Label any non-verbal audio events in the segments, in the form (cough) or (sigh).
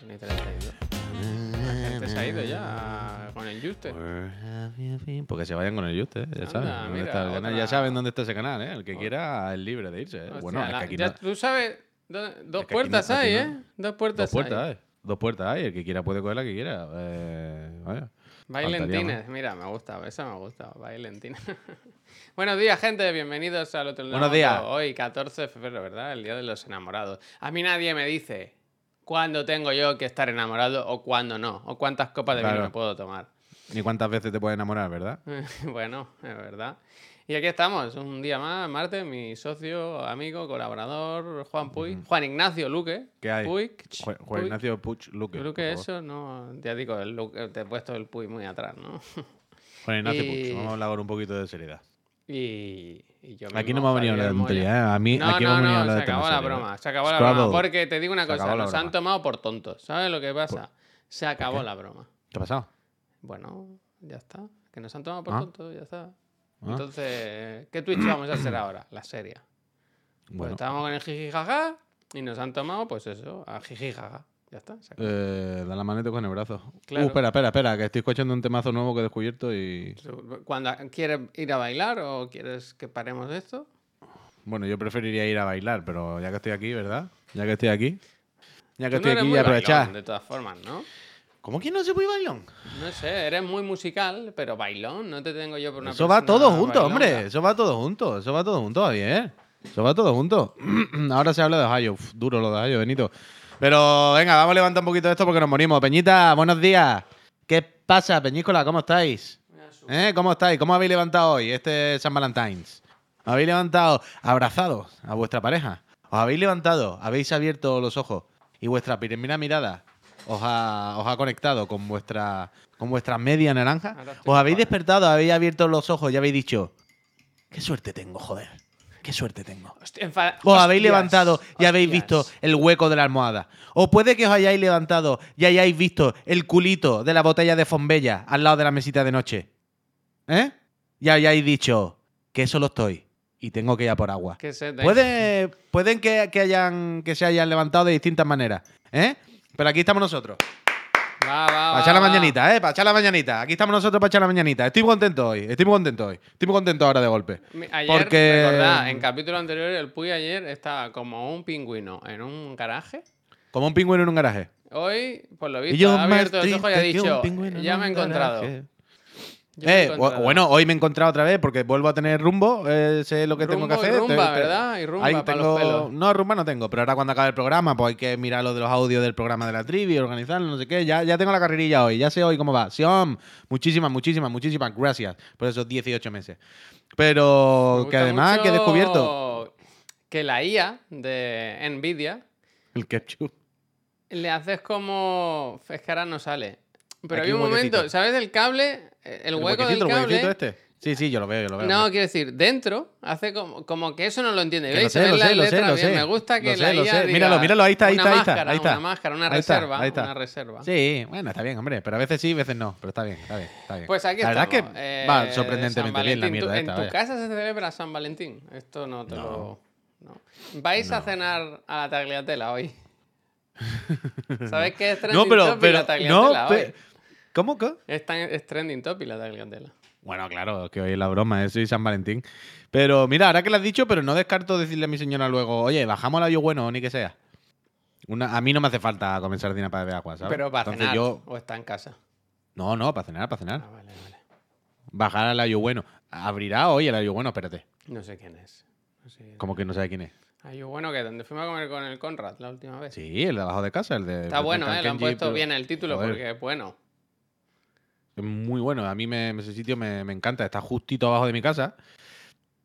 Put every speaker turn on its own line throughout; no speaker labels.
Son y 32. La gente se ha ido ya con el Juste.
Been? Porque se vayan con el Juste, ¿eh? ya
Anda,
saben. dónde
mira,
está el canal.
otra-
Ya saben dónde está ese canal, ¿eh? El que quiera es libre de irse. ¿eh?
Hostia,
bueno, es
la-
que aquí
ya
no-
tú sabes, do- dos
aquí
puertas
no- aquí
hay,
no-
¿eh? Dos puertas,
Dos puertas
hay.
hay. Dos puertas hay. El que quiera puede coger la que quiera. Eh, vaya.
Bailentines, mira, me gusta, eso me gusta, bailentines. (laughs) Buenos días, gente, bienvenidos al otro lado.
Buenos días.
Hoy, 14 de febrero, ¿verdad? El día de los enamorados. A mí nadie me dice cuándo tengo yo que estar enamorado o cuándo no, o cuántas copas de vino me puedo tomar.
Ni cuántas veces te puedes enamorar, ¿verdad? (laughs)
bueno, es verdad. Y aquí estamos, un día más, Marte, mi socio, amigo, colaborador, Juan Puy, Juan Ignacio Luque.
¿Qué hay?
Puy,
Juan, Juan
Puy.
Ignacio Puch Luque.
Luque, eso, no, ya digo, el Luque, te he puesto el Puy muy atrás, ¿no? (laughs)
Juan Ignacio
Y-
Puch. Vamos a hablar un poquito de seriedad.
Y, y yo
Aquí no hemos venido a hablar de tonterías, ¿eh? A mí,
No,
aquí
no,
hemos venido a
no,
hablar
se acabó la broma, se acabó la
Scrabble.
broma. Porque te digo una cosa, nos han tomado por tontos. ¿Sabes lo que pasa? Se acabó la broma.
¿Qué ha pasado?
Bueno, ya está. Que nos han tomado por
Ah.
tontos, ya está.
Ah.
Entonces, ¿qué Twitch vamos a hacer ahora? La serie. Pues
Bueno,
estábamos con el jiji jaja y nos han tomado, pues eso, a jiji jaja. Ya está.
eh, da la maneta con el brazo.
Claro.
Uh, espera, espera, espera, que estoy escuchando un temazo nuevo que he descubierto y...
Cuando ¿Quieres ir a bailar o quieres que paremos esto?
Bueno, yo preferiría ir a bailar, pero ya que estoy aquí, ¿verdad? Ya que estoy aquí. Ya que
Tú no
estoy
eres
aquí,
muy
aprovechar.
bailón, de todas formas, ¿no?
¿Cómo que no se puede bailón?
No sé, eres muy musical, pero bailón, no te tengo yo por una
Eso va
persona
todo junto,
bailonga.
hombre. Eso va todo junto. Eso va todo junto, va bien. Eso va todo junto. (clears throat) Ahora se habla de Ohio. Uf, duro lo de Ohio, Benito. Pero venga, vamos a levantar un poquito esto porque nos morimos. Peñita, buenos días. ¿Qué pasa, Peñícola? ¿Cómo estáis? ¿Eh? ¿Cómo estáis? ¿Cómo habéis levantado hoy este San Valentine's? ¿Os habéis levantado abrazados a vuestra pareja? ¿Os habéis levantado? ¿Habéis abierto los ojos? Y vuestra primera mirada os ha, os ha conectado con vuestra, con vuestra media naranja.
Estoy
¿Os habéis despertado? ¿Habéis abierto los ojos y habéis dicho, qué suerte tengo, joder? ¿Qué suerte tengo?
Hostia,
Os habéis
Hostias,
levantado y habéis visto el hueco de la almohada. O puede que os hayáis levantado y hayáis visto el culito de la botella de Fombella al lado de la mesita de noche. ¿Eh? Y hayáis dicho que solo estoy y tengo que ir a por agua.
Que se
Puede, pueden que, que hayan, que se hayan levantado de distintas maneras. ¿Eh? Pero aquí estamos nosotros.
Va, va,
Para echar la mañanita, ¿eh? Para echar la mañanita. Aquí estamos nosotros para echar la mañanita. Estoy muy contento hoy. Estoy muy contento hoy. Estoy muy contento ahora de golpe.
Ayer,
Porque-
recordad, en capítulo anterior, el Puy ayer estaba como un pingüino en un garaje.
Como un pingüino en un garaje.
Hoy, por lo visto, ha abierto los ojos y ha dicho, ya me he encontrado.
garaje". Eh, bu-
encontrado".
bueno, hoy me he encontrado otra vez porque vuelvo a tener rumbo. eh, sé lo que tengo que
Rumbo y
hacer.
rumba,
te- te-
¿verdad? Y rumba
ahí
para
tengo-
los pelos.
No, rumba no tengo, pero ahora cuando acabe el programa, pues hay que mirar lo de los audios del programa de la trivia, organizarlo, no sé qué. Ya, ya tengo la carrerilla hoy, ya sé hoy cómo va. Sion, muchísimas, muchísimas, muchísimas gracias por esos 18 meses.
Me
Pero que además que he descubierto
Que la IA de Nvidia
el ketchup.
le haces como. Es que ahora no sale. Pero hay un
un
momento. ¿sabes del cable? Eh, El, hueco del
el
cable.
huequecito este. Sí, sí, yo lo veo, yo lo veo.
No, quiero decir, dentro hace como, como que eso no lo entiende. ¿Veis?
lo sé, lo sé, lo sé,
letras
lo
bien.
sé.
Me gusta que
Lo
la
sé, lo sé.
diga
Míralo, míralo, ahí está, ahí está, ahí está,
máscara,
ahí está.
Una máscara, una
Ahí está,
reserva.
ahí está.
Una reserva.
Sí, bueno, está bien, hombre. Pero a veces sí, a veces no. Pero está bien, está bien. Está bien.
Pues aquí
la verdad
estamos.
es que
eh,
va sorprendentemente bien la mierda
¿Tú-
esta.
¿En tu casa se celebra San Valentín? Esto no te
No.
lo... no. ¿Vais a cenar a la tagliatela hoy? (laughs) ¿Sabes qué es trending
No, pero,
la tagliatela hoy?
¿Cómo que?
Es, tan- es trending topic la tagliatela.
Bueno, claro, que hoy es la broma, eso y San Valentín. Pero mira, ahora que lo has dicho, pero no descarto decirle a mi señora luego, oye, bajamos el ayo bueno, ni que sea. Una, a mí no me hace falta comer sardina para beber agua, ¿sabes?
Pero para
Entonces
cenar
yo.
o está en casa.
No, no, para cenar, para cenar.
Ah, vale, vale.
Bajar al ayo bueno. Abrirá hoy el ayo bueno, espérate.
No sé quién es. No sé quién
Como que no sabe quién es.
es. Ay, bueno, que donde fuimos a comer con el Conrad la última vez.
Sí, el de abajo de casa, el de.
Está
el
bueno,
de
¿eh? Le han puesto
pero-
bien el título
Joder.
porque es bueno.
Es muy bueno. A mí me, ese sitio me, me encanta. Está justito abajo de mi casa.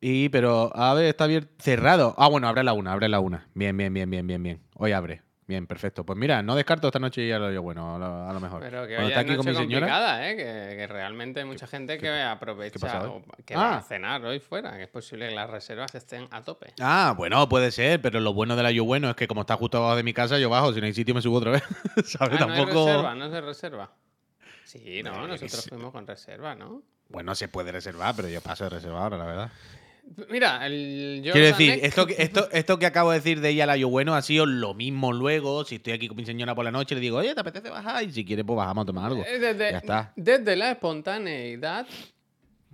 Y, pero, a ver, está abierto. Cerrado. Ah, bueno, abre la una, abre la una. Bien, bien, bien, bien, bien, bien. Hoy abre. Bien, perfecto. Pues mira, no descarto esta noche ir a lo yo bueno, a lo, a lo mejor.
Pero que
Cuando
hoy
está
es
aquí con
noche
mi señora.
complicada, ¿eh? Que, que realmente hay mucha gente que aprovecha o que va a
Ah.
cenar hoy fuera. Que es posible que las reservas estén a tope.
Ah, bueno, puede ser, pero lo bueno del ayo bueno es que como está justo abajo de mi casa, yo bajo. Si no hay sitio, me subo otra vez. (laughs) ¿Sabes?
Ah, no hay
Tampoco.
reserva, no se reserva. Sí, no,
yo
nosotros fuimos con reserva, ¿no?
Bueno, se puede reservar, pero yo paso de reservar ahora, la verdad.
Mira, el
Quiero
Jordan
decir,
Eck-
esto, que- esto, esto que acabo de decir de ir al ayo bueno ha sido lo mismo luego. Si estoy aquí con mi señora por la noche, le digo, oye, ¿te apetece bajar? Y si quieres, pues bajamos a tomar algo.
Eh, desde,
Ya está.
desde la espontaneidad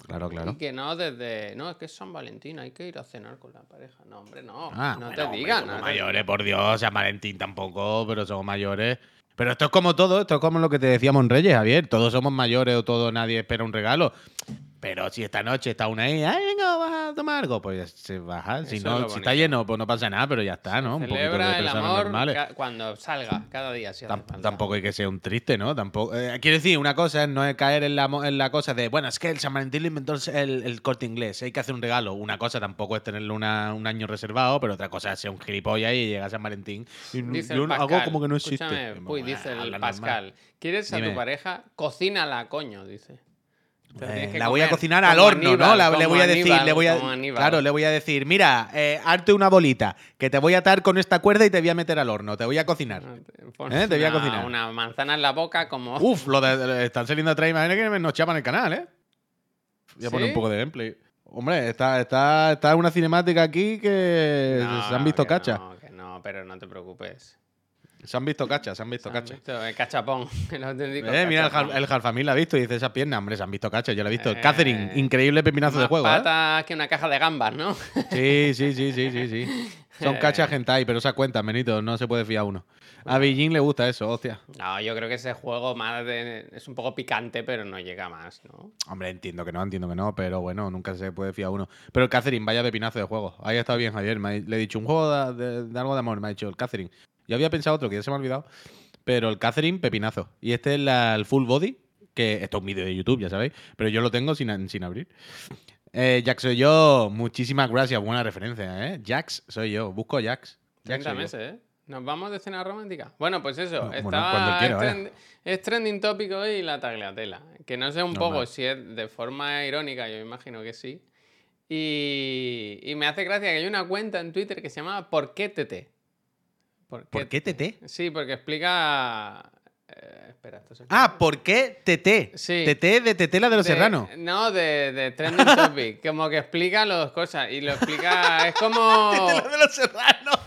Claro, claro.
y que no desde. No, es que es San Valentín, hay que ir a cenar con la pareja. No, hombre, no.
Ah,
no
bueno,
te
hombre,
digan.
somos
no te
mayores, por Dios. San Valentín tampoco, pero somos mayores. Pero esto es como todo, esto es como lo que te decíamos en Reyes, Javier. Todos somos mayores o todo, nadie espera un regalo. Pero si esta noche está una ahí, ay, venga, vas a tomar algo, pues se baja. Si,
Eso
no,
es
si está lleno, pues no pasa nada, pero ya está, ¿no? Un poquito de
el amor
normales.
cuando salga, cada día. Si falta.
Tampoco hay que ser un triste, ¿no? Tampoco. eh, quiero decir, una cosa es no es caer en la, en la cosa de, bueno, es que el San Valentín lo inventó el, el corte inglés, hay que hacer un regalo. Una cosa tampoco es tenerlo una- un año reservado, pero otra cosa es ser un gilipollas y llegar a San Valentín y
Dice
yo
el
hago
Pascal,
como que no existe.
escúchame,
ah,
dice el
normal.
Pascal. ¿Quieres a
Dime.
tu pareja? Cocínala, coño, dice. Te la
Eh, la voy a cocinar al horno, ¿no? La- le voy a decir,
Aníbal,
le voy a, claro, le voy a decir, mira, eh, arte una bolita, que te voy a atar con esta cuerda y te voy a meter al horno, te voy a cocinar.
Pon
¿Eh? Te voy a cocinar.
Una manzana en la boca como...
Uf, lo de, de- están saliendo atrás imágenes que nos chapan el canal, ¿eh? Voy a poner un poco de gameplay. Hombre, está, está, está una cinemática aquí que
No,
se han visto
que
cachas.
No, que no, pero no te preocupes.
Se han visto cachas, se han visto cachas.
el cachapón. (laughs) El auténtico
Eh, mira, el,
cachapón.
El Jalfamil la ha visto y dice esa pierna, hombre, se han visto cachas, yo la he visto.
Eh,
Catherine, increíble pepinazo de juego, ¿eh?
patas que una caja de gambas, ¿no? (laughs)
Sí, sí, sí, sí, sí, sí. Son cachas hentai, pero esa cuenta, Benito, no se puede fiar uno. A Beijing le gusta eso, hostia.
No, yo creo que ese juego más de- es un poco picante, pero no llega más, ¿no?
Hombre, entiendo que no, entiendo que no, pero bueno, nunca se puede fiar uno. Pero el Catherine, vaya pepinazo de juego. Ahí ha estado bien, Javier. me ha- le he dicho un juego de, de- de algo de amor, me ha dicho el Catherine. Yo había pensado otro que ya se me ha olvidado, pero el Catherine, pepinazo. Y este es la- el Full Body, que esto es un vídeo de YouTube, ya sabéis, pero yo lo tengo sin, sin abrir. Eh, Jax soy yo, muchísimas gracias, buena referencia, ¿eh? Jax soy yo, busco Jax. Jax
30
soy yo.
meses, ¿eh? ¿Nos vamos de cena romántica? Bueno, pues eso. Estaba-
quiera,
es,
vaya.
trend- es trending topic hoy la tagliatela. Que no sé un poco si es de forma irónica, yo imagino que sí. Y, y me hace gracia que hay una cuenta en Twitter que se llama ¿Por qué TT? ¿Por
¿Por qué TT?
Sí, porque explica... eh, espera, esto se
Ah, ¿por qué TT?
Sí.
TT de Tetela de los
de-
Serranos.
No, de, de Trending Topic. (laughs) como que explica las cosas. Y lo explica. Es (laughs) como.
Tetela de los Serranos.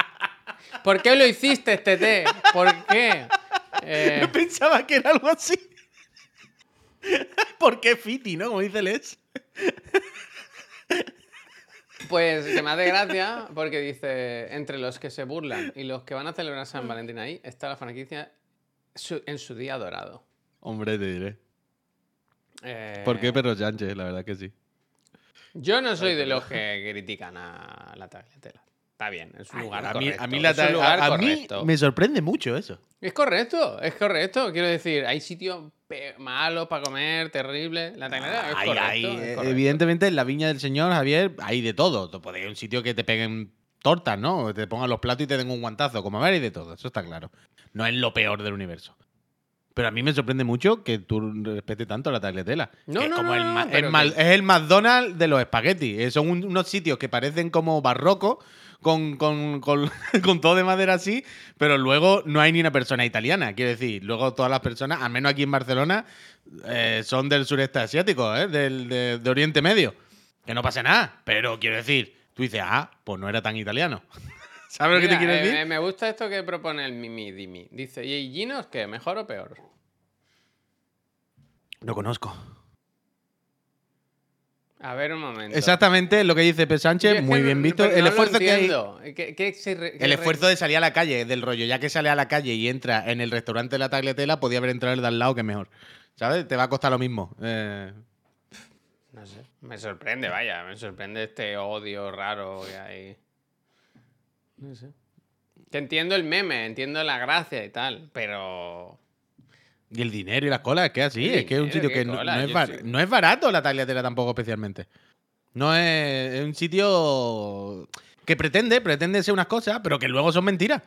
(laughs)
¿Por qué lo hiciste, TT? ¿Por qué? Eh,
Yo pensaba que era algo así. ¿Por qué Fiti, no? Como dice Les.
Pues que me hace gracia porque dice: entre los que se burlan y los que van a celebrar San Valentín ahí está la franquicia su- en su día dorado.
Hombre, te diré.
Eh,
¿Por qué Perro Sánchez? La verdad que sí.
Yo no soy de los que critican a la tagliatela. Está bien, es un lugar
a mí,
correcto.
a mí, la
es un
ta-
lugar
a- a mí me sorprende mucho eso.
Es correcto, es correcto. Quiero decir, hay sitios malos para comer, terribles. La tagliatela es
Ay,
correcto.
ay,
es
eh,
correcto.
evidentemente, en la viña del señor Javier hay de todo. A un sitio que te peguen tortas, ¿no? Te pongan los platos y te den un guantazo. Como a ver, hay de todo. Eso está claro. No es lo peor del universo. Pero a mí me sorprende mucho que tú respetes tanto la tagliatela.
No,
Que es
no,
como
no,
el
no, que-
Es el McDonald's de los espaguetis. Eh, Son un- unos sitios que parecen como barrocos, con, con, con- (laughs) con todo de madera así, pero luego no hay ni una persona italiana. Quiero decir, luego todas las personas, al menos aquí en Barcelona, eh, son del sureste asiático, ¿eh? del, de, de Oriente Medio. Que no pasa nada. Pero quiero decir, tú dices, ah, pues no era tan italiano. (laughs) ¿Sabes lo que te quiero
eh,
decir?
eh, me gusta esto que propone el Mimi Dimi. Dice, ¿y Ginos qué? ¿Mejor o peor?
Lo conozco.
A ver un momento.
Exactamente lo que dice P.
Yo
Sánchez,
es que
muy
no-
bien visto.
pero
El
no lo
esfuerzo que hay.
entiendo. ¿Qué- qué se re- qué
El
re-
esfuerzo de salir a la calle, del rollo, ya que sale a la calle y entra en el restaurante de la tagliatela, podía haber entrado el de al lado, que es mejor. ¿Sabes? Te va a costar lo mismo. Eh,
No sé. Me sorprende, vaya. Me sorprende este odio raro que hay. No sé. Que entiendo el meme, entiendo la gracia y tal, pero.
y el dinero y las colas, es que así,
¿Qué
es que es un sitio
¿Qué
que no, es bar- no es barato la tagliatela tampoco especialmente. No es, es un sitio que pretende, pretende ser unas cosas, pero que luego son mentiras.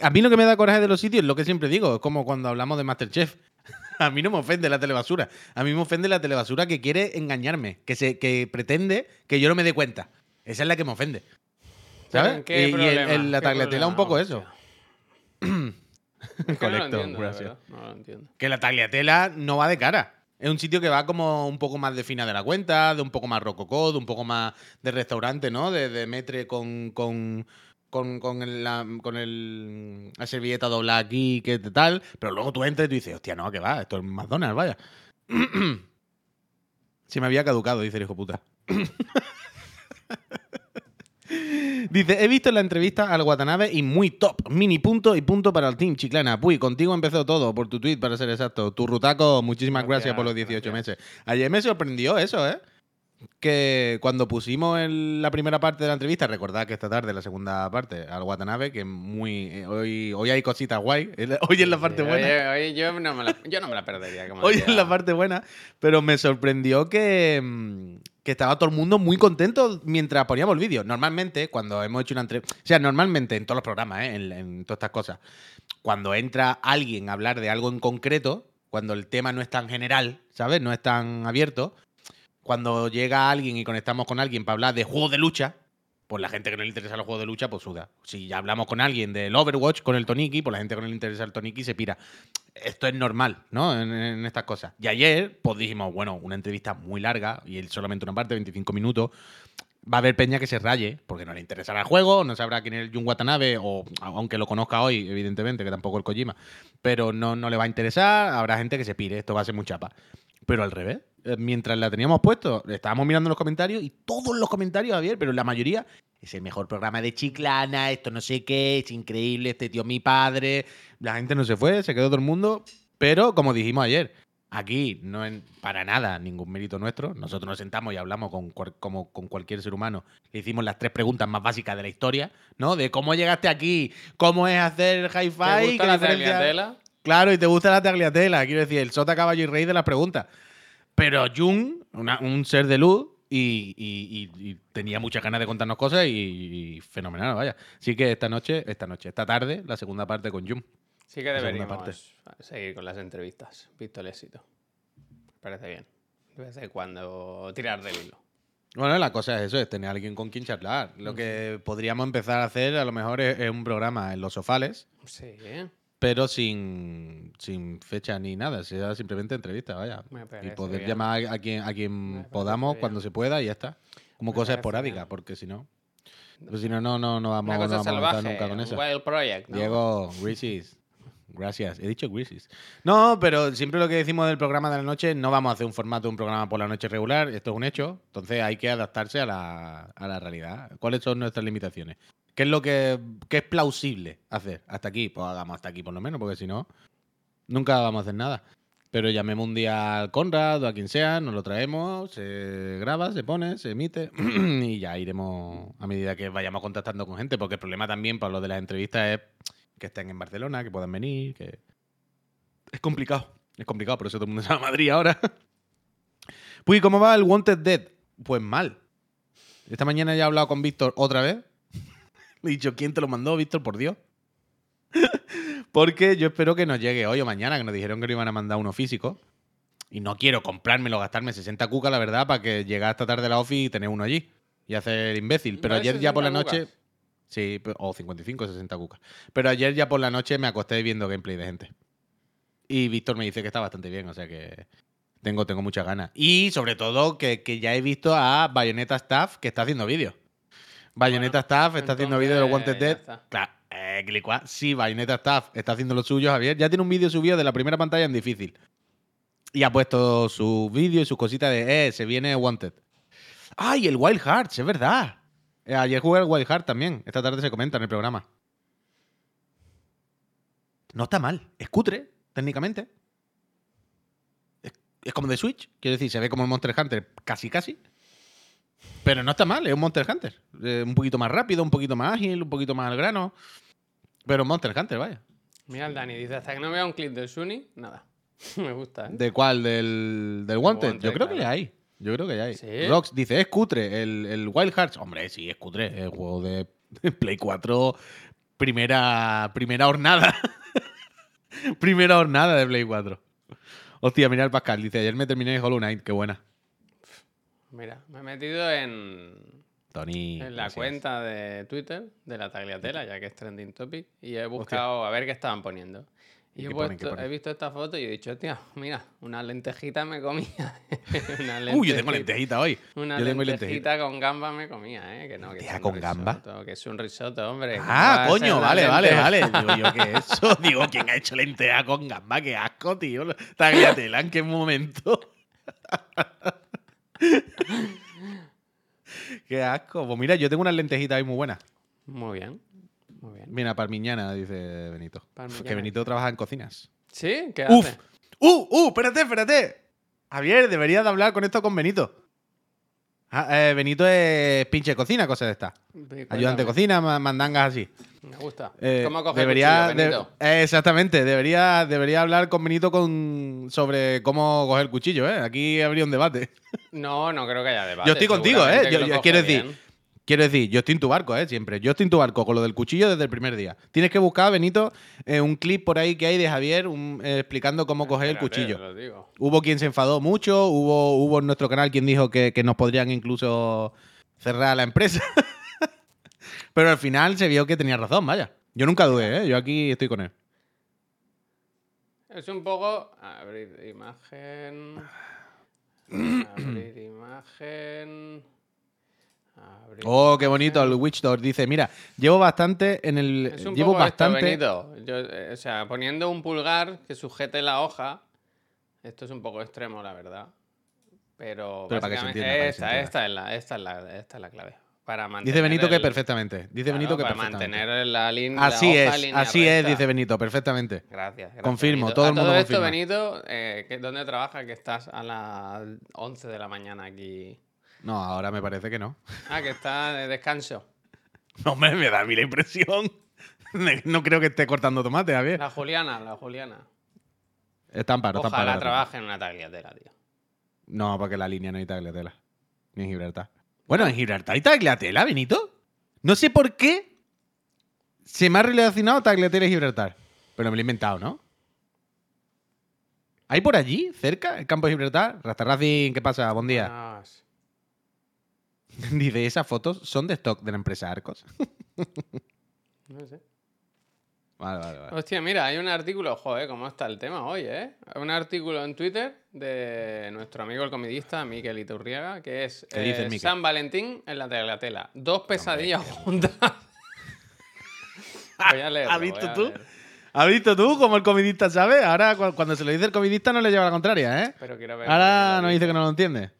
A mí lo que me da coraje de los sitios es lo que siempre digo, es como cuando hablamos de Masterchef. (laughs) A mí no me ofende la telebasura. A mí me ofende la telebasura que quiere engañarme, que, se, que pretende que yo no me dé cuenta. Esa es la que me ofende. ¿Sabes?
¿en qué
y y el- el- la
¿Qué
tagliatela un poco eso. (clears throat)
Es que no lo
Correcto,
entiendo, la
gracias.
no lo entiendo.
Que la tagliatela no va de cara. Es un sitio que va como un poco más de fina de la cuenta, de un poco más rococó, de un poco más de restaurante, ¿no? De, de metre con, con, con, con el, la, con el, la servilleta doblada aquí, que tal. Pero luego tú entras y tú dices, hostia, no, que va, esto es McDonald's, vaya. (clears throat) Se me había caducado, dice el hijo puta. (clears throat) Dice, he visto la entrevista al Watanabe y muy top. Mini punto y punto para el team Chiclana. Puy, contigo empezó todo, por tu tweet, para ser exacto. Tu rutaco, muchísimas gracias,
Gracias,
por los 18
gracias.
meses. Ayer me sorprendió eso, ¿eh? Que cuando pusimos el- la primera parte de la entrevista, recordad que esta tarde la segunda parte al Watanabe, que muy eh, hoy, hoy hay cositas guay. (laughs) Hoy es la parte
Sí,
buena.
Oye, yo, no me la, yo no me la perdería. Como
Hoy es la parte buena, pero me sorprendió que, mm, que estaba todo el mundo muy contento mientras poníamos el vídeo. Normalmente, cuando hemos hecho una entrevista, o sea, normalmente en todos los programas, ¿eh? en, en todas estas cosas, cuando entra alguien a hablar de algo en concreto, cuando el tema no es tan general, ¿sabes? No es tan abierto, cuando llega alguien y conectamos con alguien para hablar de juegos de lucha, pues la gente que no le interesa los juegos de lucha, pues suda. Si ya hablamos con alguien del Overwatch, con el Toniki, pues la gente que no le interesa el Toniki se pira. Esto es normal, ¿no? En, estas cosas. Y ayer, pues dijimos, bueno, una entrevista muy larga y él solamente una parte, 25 minutos. Va a haber peña que se raye, porque no le interesará el juego, no sabrá quién es el Jun Watanabe, o aunque lo conozca hoy, evidentemente, que tampoco el Kojima, pero no, no le va a interesar, habrá gente que se pire, esto va a ser muy chapa. Pero al revés, eh, mientras la teníamos puesto, estábamos mirando los comentarios y todos los comentarios, Javier, pero la mayoría, es el mejor programa de Chiclana, esto no sé qué, es increíble, este tío es mi padre. La gente no se fue, se quedó todo el mundo, pero como dijimos ayer, aquí no es para nada ningún mérito nuestro. Nosotros nos sentamos y hablamos con, como con cualquier ser humano. Le hicimos las tres preguntas más básicas de la historia, ¿no? De cómo llegaste aquí, cómo es hacer
¿Te
hi-fi,
gusta
qué
la?
Claro, y te gusta la tagliatela, quiero decir, el sota, caballo y rey de las preguntas. Pero Jung, una- un ser de luz, y, y- y- y tenía muchas ganas de contarnos cosas y, fenomenal, vaya. Así que esta noche, esta noche, esta tarde, la segunda parte con Jung.
Sí que deberíamos
parte.
seguir con las entrevistas, visto el éxito. Parece bien. De vez en cuando tirar del hilo.
Bueno, la cosa es eso, es tener a alguien con quien charlar. Lo que podríamos empezar a hacer a lo mejor es, es un programa en los sofales,
Sí,
pero sin, sin fecha ni nada, sea simplemente entrevista, vaya. Y poder
bien.
llamar a quien, a quien podamos
bien.
cuando se pueda y ya está. Como cosa esporádica,
bien.
porque si no. Pues si no, no, no, no vamos, no a
salvaje,
nunca con eso.
wild project, ¿no?
Diego, Grisis. Gracias. He dicho Grisis. No, pero siempre lo que decimos del programa de la noche, no vamos a hacer un formato de un programa por la noche regular. Esto es un hecho. Entonces hay que adaptarse a la, a la realidad. ¿Cuáles son nuestras limitaciones? ¿Qué es lo que, qué es plausible hacer? Hasta aquí, pues hagamos hasta aquí por lo menos, porque si no, nunca vamos a hacer nada. Pero llamemos un día al Conrad o a quien sea, nos lo traemos, se graba, se pone, se emite (clears throat) y ya iremos a medida que vayamos contactando con gente, porque el problema también para lo de las entrevistas es que estén en Barcelona, que puedan venir, que... Es complicado, es complicado, por eso todo el mundo se va a Madrid ahora. (laughs) Pues, ¿cómo va el Wanted Dead? Pues mal. Esta mañana ya he hablado con Víctor otra vez. (laughs) Dicho, ¿quién te lo mandó, Víctor? Por Dios. (laughs) Porque yo espero que nos llegue hoy o mañana, que nos dijeron que nos iban a mandar uno físico. Y no quiero comprármelo, gastarme 60 cucas, la verdad, para que llegue esta tarde a la office y tener uno allí. Y hacer imbécil. Pero
¿Vale
ayer ya por la
60
noche.
cucas?
Sí, o 55 60 cucas. Pero ayer ya por la noche me acosté viendo gameplay de gente. Y Víctor me dice que está bastante bien, o sea que tengo, tengo muchas ganas. Y sobre todo que, que ya he visto a Bayonetta Staff que está haciendo vídeos. Bayonetta Staff está haciendo vídeos de los Wanted Dead. Claro, eh, sí, Bayonetta Staff está haciendo lo suyo, Javier. Ya tiene un vídeo subido de la primera pantalla en difícil. Y ha puesto su vídeo y sus cositas de, eh, se viene Wanted. ¡Ay, el Wild Hearts! Es verdad. Eh, ayer jugué al Wild Heart también. Esta tarde se comenta en el programa. No está mal. Es cutre, técnicamente. Es, es como de Switch. Quiero decir, se ve como el Monster Hunter casi, casi. Pero no está mal, es un Monster Hunter. Eh, un poquito más rápido, un poquito más ágil, un poquito más al grano. Pero Monster Hunter, vaya.
Mira el Dani, dice, hasta que no vea un clip del Suni, nada. (laughs) Me gusta, ¿eh?
¿De cuál? ¿Del, del Wanted?
Wanted,
Yo creo que ya hay. Yo creo que ya hay.
¿Sí?
Rox dice, es cutre. El, el Wild Hearts. Hombre, sí, es cutre. Es el juego de Play 4. Primera, primera hornada. (laughs) primera hornada de Play 4. Hostia, mira el Pascal. Dice, ayer me terminé Hollow Knight. Qué buena.
Mira, me he metido en,
Tony.
en la
gracias.
cuenta de Twitter de la Tagliatela, ya que es trending topic, y he buscado a ver qué estaban poniendo. Y he,
¿Qué pone, qué
puesto-
pone?
he visto esta foto y he dicho, hostia, mira, una lentejita me comía. (laughs) una
Uy, yo tengo
lentejita-
lentejita hoy.
Una
yo
lentejita
lentejita.
con gamba me comía, ¿eh? Que no, que es
con gamba.
Que es un risotto, hombre. ¿cómo va
Ah, coño, vale, vale, vale. (laughs) Digo yo, ¿qué es eso? Digo, ¿quién ha hecho lenteja con gamba? Qué asco, tío. Tagliatela, ¿en qué momento? (laughs) qué asco. Pues mira, yo tengo unas lentejitas ahí muy buenas.
Muy bien, muy bien.
Mira, parmiñana, dice Benito.
Parmigiana.
Que Benito trabaja en cocinas.
¿Sí? ¿Qué
Uf.
hace?
¡Uh! ¡Uh! Espérate, espérate. Javier, deberías de hablar con esto con Benito. Ah, eh, Benito es pinche cocina, cosas de estas.
Sí,
Ayudante de cocina, ma- mandangas así.
Me gusta.
Eh,
¿Cómo coge
debería,
el cuchillo,
de- eh, exactamente, debería, debería hablar con Benito con, sobre cómo coger el cuchillo, ¿eh? Aquí habría un debate.
No, no creo que haya debate.
Yo estoy contigo, ¿eh? Yo- quiero decir,
bien.
Quiero decir, yo estoy en tu barco, ¿eh? Siempre. Yo estoy en tu barco con lo del cuchillo desde el primer día. Tienes que buscar, Benito, eh, un clip por ahí que hay de Javier un- eh, explicando cómo coger el cuchillo.
lo digo.
Hubo quien se enfadó mucho, hubo, hubo en nuestro canal quien dijo que, que nos podrían incluso cerrar la empresa. (laughs) Pero al final se vio que tenía razón, vaya. Yo nunca dudé, ¿eh? Yo aquí estoy con él.
Es un poco. Abrir imagen. (clears throat) Abrir imagen.
Oh, qué bonito. El Witchdog dice, mira, llevo bastante en el...
Es un
llevo
poco
bastante...
esto. Yo, eh, o sea, poniendo un pulgar que sujete la hoja. Esto es un poco extremo, la verdad. Pero,
Pero para que se entienda, para que se
esta, esta, es la, esta, es la, esta es la clave. Para mantener
Dice Benito que
el-
perfectamente. Dice
claro,
Benito que
para
perfectamente.
mantener la línea.
Así
la hoja
es,
línea
así es,
recta.
dice Benito, perfectamente.
Gracias, gracias.
Confirmo,
Benito.
todo el mundo
todo esto,
confirma.
Benito, eh, ¿qué- ¿dónde trabajas? Que estás a las 11 de la mañana aquí.
No, ahora me parece que no.
Ah, que está de descanso.
No, hombre, me da a mí la impresión. No creo que esté cortando tomate, Javier.
La Juliana, la Juliana.
Está en paro, está en paro.
Ojalá trabaje en una tagliatela, tío.
No, porque en la línea no hay tagliatela. Ni en Gibraltar. Bueno, en Gibraltar hay tagliatela, Benito. No sé por qué se me ha relacionado tagliatela y Gibraltar. Pero me lo he inventado, ¿no? ¿Hay por allí, cerca, el campo de Gibraltar? Rastarracing, ¿qué pasa? Buen día. (laughs) Dice, esas fotos son de stock de la empresa Arcos. (laughs)
No sé.
Vale, vale, vale.
Hostia, mira, hay un artículo, joder, cómo está el tema hoy, ¿eh? Un artículo en Twitter de nuestro amigo el comedista Miquel Iturriaga, que es
¿Qué dice el
eh? San Valentín en la tagliatela. Dos pesadillas juntas. (laughs) voy a leerlo,
¿Has visto tú?
leer.
¿Has visto tú cómo el comidista sabe? Ahora, cu- cuando se lo dice el comidista, no le lleva la contraria, ¿eh?
Pero quiero ver.
Ahora nos dice que no lo entiende.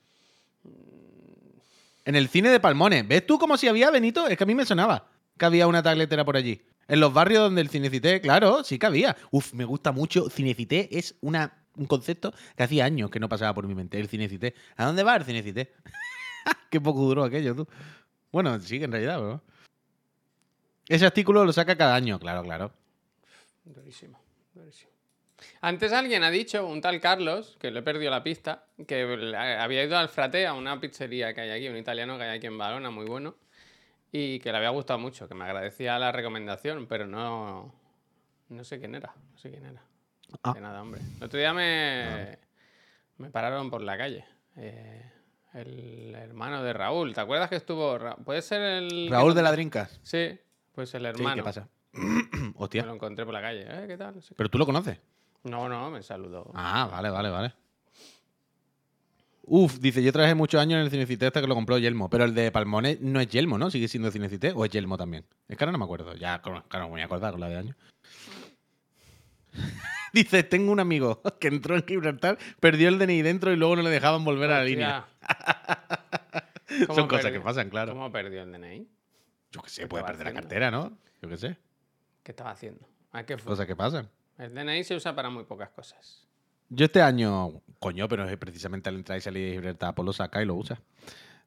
En el cine de Palmones. ¿Ves tú como si había, Benito? Es que a mí me sonaba que había una tabletera por allí. En los barrios donde el Cinecité, claro, sí que había. Uf, me gusta mucho. Cinecité es una, un concepto que hacía años que no pasaba por mi mente. El Cinecité. ¿A dónde va el Cinecité? (laughs) Qué poco duró aquello, tú. Bueno, sí que en realidad, pero... Ese artículo lo saca cada año, claro, claro.
Durísimo, durísimo. Antes alguien ha dicho, un tal Carlos, que le he perdido la pista, que había ido al Frate, a una pizzería que hay aquí, un italiano que hay aquí en Balona, muy bueno, y que le había gustado mucho, que me agradecía la recomendación, pero no, no sé quién era, no sé quién era.
Ah.
De nada, hombre. El otro día me, me pararon por la calle. eh, el hermano de Raúl, ¿te acuerdas que estuvo? Ra- ¿Puede ser el...
Raúl de la Drincas.
Sí, pues el
Sí,
hermano.
¿qué pasa? (clears throat)
Me
Hostia.
lo encontré por la calle. ¿Eh? ¿Qué tal? No sé qué.
Pero tú lo conoces.
No, no, me saludó.
Ah, vale, vale, vale. Uf, dice, yo trabajé muchos años en el Cinecité hasta que lo compró Yelmo. Pero el de Palmones no es Yelmo, ¿no? Sigue siendo Cinecité o es Yelmo también. Es que ahora no me acuerdo. Ya, claro, no me voy a acordar con la de años. (laughs) dice, tengo un amigo (laughs) que entró en Gibraltar, perdió el DNI dentro y luego no le dejaban volver a la línea.
Hostia. (laughs) ¿Cómo
Son cosas
perdió-
que pasan, claro.
¿Cómo perdió el DNI?
Yo qué sé,
¿Qué
puede perder la cartera, ¿no? Yo qué sé.
¿Qué estaba haciendo? ¿A qué fue?
Cosas que pasan.
El DNI se usa para muy pocas cosas.
Yo este año, coño, pero es precisamente al entrar y salir de Gibraltar, pues lo saca y lo usa.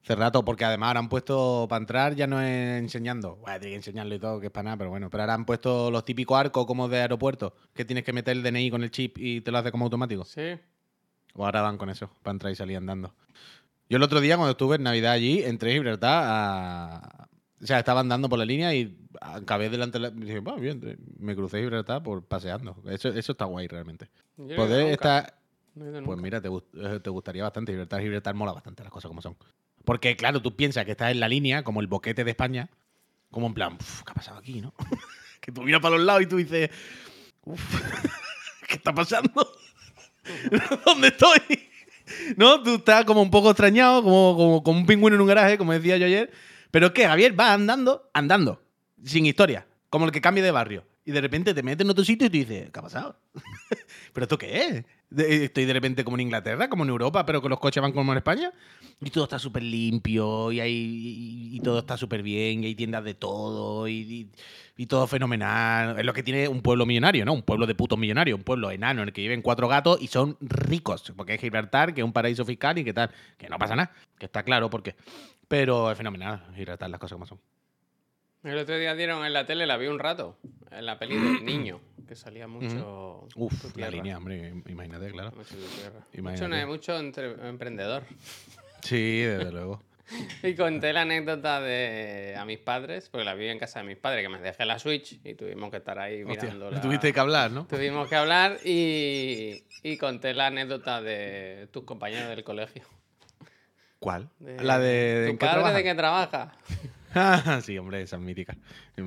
Hace rato, porque además ahora han puesto para entrar, ya no es enseñando. Bueno, tiene que enseñarlo y todo, que es para nada, pero bueno. Pero ahora han puesto los típicos arcos como de aeropuerto, que tienes que meter el DNI con el chip y te lo hace como automático.
Sí.
O ahora van con eso, para entrar y salir andando. Yo el otro día, cuando estuve en Navidad allí, entré en Gibraltar a... O sea, estaba andando por la línea y acabé delante de la... Dije, "Bueno, bien, me crucé Gibraltar por paseando. Eso, eso está guay realmente.
Yo
Poder estar...
No
Pues mira, te, eh, te gustaría bastante. Gibraltar, Gibraltar mola bastante las cosas como son. Porque, claro, tú piensas que estás en la línea, como el boquete de España, como en plan, "Uf, ¿qué ha pasado aquí, no? (laughs) que tú miras para los lados y tú dices, uff, (laughs) ¿qué está pasando? (laughs) ¿Dónde estoy? ¿No? Tú estás como un poco extrañado, como, como, como un pingüino en un garaje, como decía yo ayer. Pero es que Javier va andando, andando, sin historia, como el que cambia de barrio. Y de repente te metes en otro sitio y te dices, ¿qué ha pasado? (laughs) ¿Pero esto qué es? Estoy de repente como en Inglaterra, como en Europa, pero que los coches van como en España. Y todo está súper limpio, y, hay, y, todo está súper bien, y hay tiendas de todo, y, todo fenomenal. Es lo que tiene un pueblo millonario, ¿no? Un pueblo de putos millonarios, un pueblo enano en el que viven cuatro gatos y son ricos. Porque es Gibraltar, que es un paraíso fiscal y que tal. Que no pasa nada, que está claro por qué. Pero es fenomenal Gibraltar, las cosas como son.
El otro día dieron en la tele, la vi un rato, en la peli del (clears throat) niño, que salía mucho.
Uf, la línea, hombre, imagínate, claro.
Mucho, tierra. mucho,
Imagínate.
mucho entre- emprendedor.
Sí, desde luego. (laughs)
Y conté la anécdota de a mis padres, porque la vi en casa de mis padres, que me dejé la Switch y tuvimos que estar ahí mirando. la-
tuviste que hablar, ¿no?
Tuvimos que hablar y, y conté la anécdota de tus compañeros del colegio.
¿Cuál?
De-
la de...
¿Tu
¿en qué
padre de qué trabaja?
Ah, (laughs) sí, hombre, esa es mítica.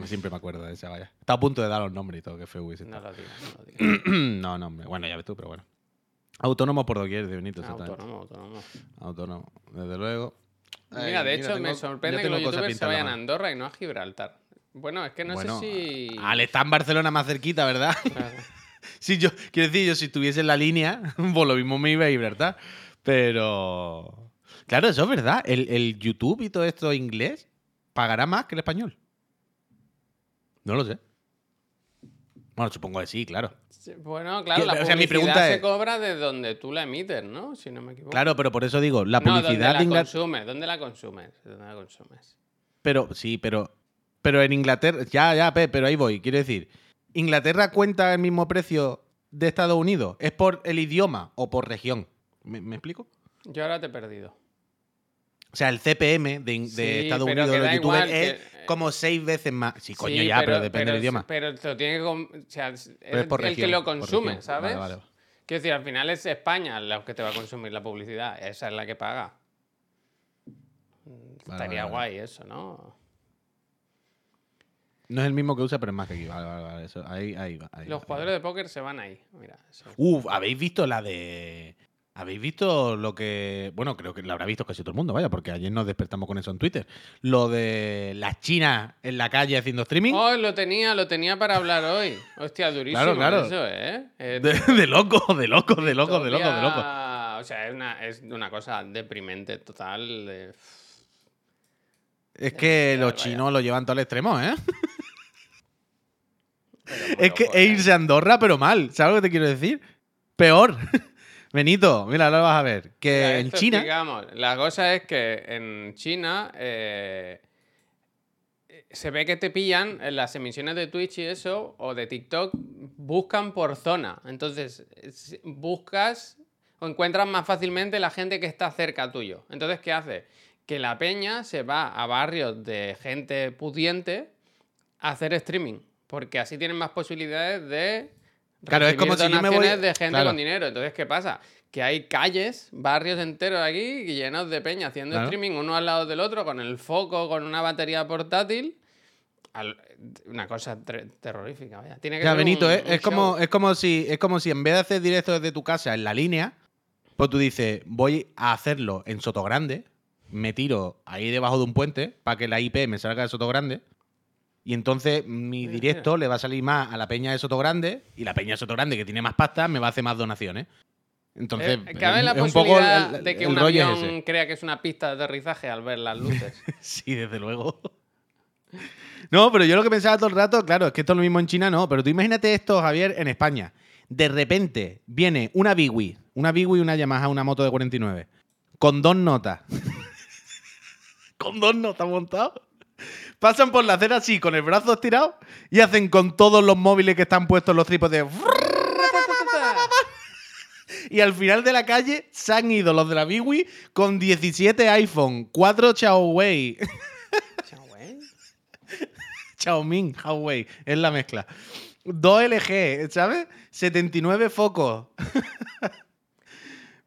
Siempre me acuerdo de esa, vaya. Está a punto de dar los nombres y todo, que feo hubiese
No lo digas, no lo digas. (clears throat)
no, no, hombre. Bueno, ya ves tú, pero bueno. Autónomo por doquier, de Benito, exactamente.
Autónomo, autónomo.
Autónomo, desde luego.
Mira,
Ay,
de hecho, me sorprende que los youtubers se vayan a. Andorra y no a Gibraltar. Bueno, es que no
Bueno,
sé si.
Al estar en Barcelona más cerquita, ¿verdad?
Claro. (laughs)
Si yo, quiero decir, yo si estuviese en la línea, (laughs) pues lo mismo me iba a ¿verdad? Pero. Claro, eso es verdad. El, el YouTube y todo esto inglés pagará más que el español. No lo sé. Bueno, supongo que sí, claro.
Sí, Bueno, claro, la
o sea,
publicidad
mi pregunta
se
es-
cobra de donde tú la emites, ¿no? Si no me equivoco.
Claro, pero por eso digo, la
no,
publicidad
la
de Inglaterra.
consumes. ¿Dónde la consumes? ¿Dónde la consumes?
Pero, sí, pero. Pero en Inglaterra. Ya, ya, pero ahí voy. Quiero decir, ¿Inglaterra cuenta el mismo precio de Estados Unidos? ¿Es por el idioma o por región? ¿Me, me explico?
Yo ahora te he perdido.
O sea, el CPM de, de
Sí,
Estados Unidos de los youtubers
igual,
es
que-
como seis veces más. Sí, coño,
Sí,
ya, pero, depende del idioma.
Pero te lo tiene que. O sea, es
es por
el que lo consume. ¿sabes?
Vale, vale.
Quiero decir, al final es España la que te va a consumir la publicidad. Esa es la que paga. Estaría guay eso, ¿no?
No es el mismo que usa, pero es más que aquí. Vale, vale, vale. Eso, ahí, ahí va. ahí
Los jugadores de póker se van ahí. Mira, eso.
Uf, ¿habéis visto la de. ¿Habéis visto lo que. Bueno, creo que lo habrá visto casi todo el mundo, vaya, porque ayer nos despertamos con eso en Twitter. Lo de las chinas en la calle haciendo streaming.
Oh, lo tenía, lo tenía para hablar hoy. Hostia, durísimo
Claro, claro.
eso, ¿eh? Eh,
De, de loco, de loco, de loco, de loco, de loco.
O sea, es una, es una cosa deprimente total. de-
Es que los
vaya.
chinos lo llevan todo al extremo, ¿eh? (laughs) Es que es
¿eh?
irse a Andorra, pero mal. ¿Sabes lo que te quiero decir? Peor. (laughs) Benito, mira, ahora lo vas a ver. Que
Mira,
en
esto
China.
explicamos. La cosa es que en China eh, se ve que te pillan en las emisiones de Twitch y eso, o de TikTok, buscan por zona. Entonces, es- buscas o encuentras más fácilmente la gente que está cerca tuyo. Entonces, ¿qué hace? Que la peña se va a barrios de gente pudiente a hacer streaming. Porque así tienen más posibilidades de
Claro, es como si yo me voy-
de gente
claro.
con dinero. Entonces, ¿qué pasa? Que hay calles, barrios enteros aquí llenos de peña haciendo
Claro.
streaming uno al lado del otro, con el foco, con una batería portátil. Al- una cosa ter- terrorífica, vaya. Tiene
O
que
sea,
ser
Benito,
un-
es,
un
es como, es, como si, es como si en vez de hacer directo desde tu casa en la línea, pues tú dices, voy a hacerlo en Sotogrande, me tiro ahí debajo de un puente para que la IP me salga de Sotogrande. Y entonces mi
Mira,
directo le va a salir más a la peña de Sotogrande y la peña de Sotogrande que tiene más pasta me va a hacer más donaciones. Entonces,
Eh, cabe la
es un poco el-
de que un avión
ese.
crea que es una pista de aterrizaje al ver las luces. (laughs)
Sí, desde luego. No, pero yo lo que pensaba todo el rato, claro, es que esto es lo mismo en China, no. Pero tú imagínate esto, Javier, en España. De repente viene una Bigui, una Bigui y una Yamaha, una moto de 49, con dos notas. (laughs) con dos notas montados. Pasan por la acera así, con el brazo estirado, y hacen con todos los móviles que están puestos los trípodes. Y al final de la calle se han ido los de la Bigui con 17 iPhone, 4 Huawei.
Chao, güey.
Xiaomi, Huawei, es la mezcla. 2 LG, ¿sabes? 79 focos.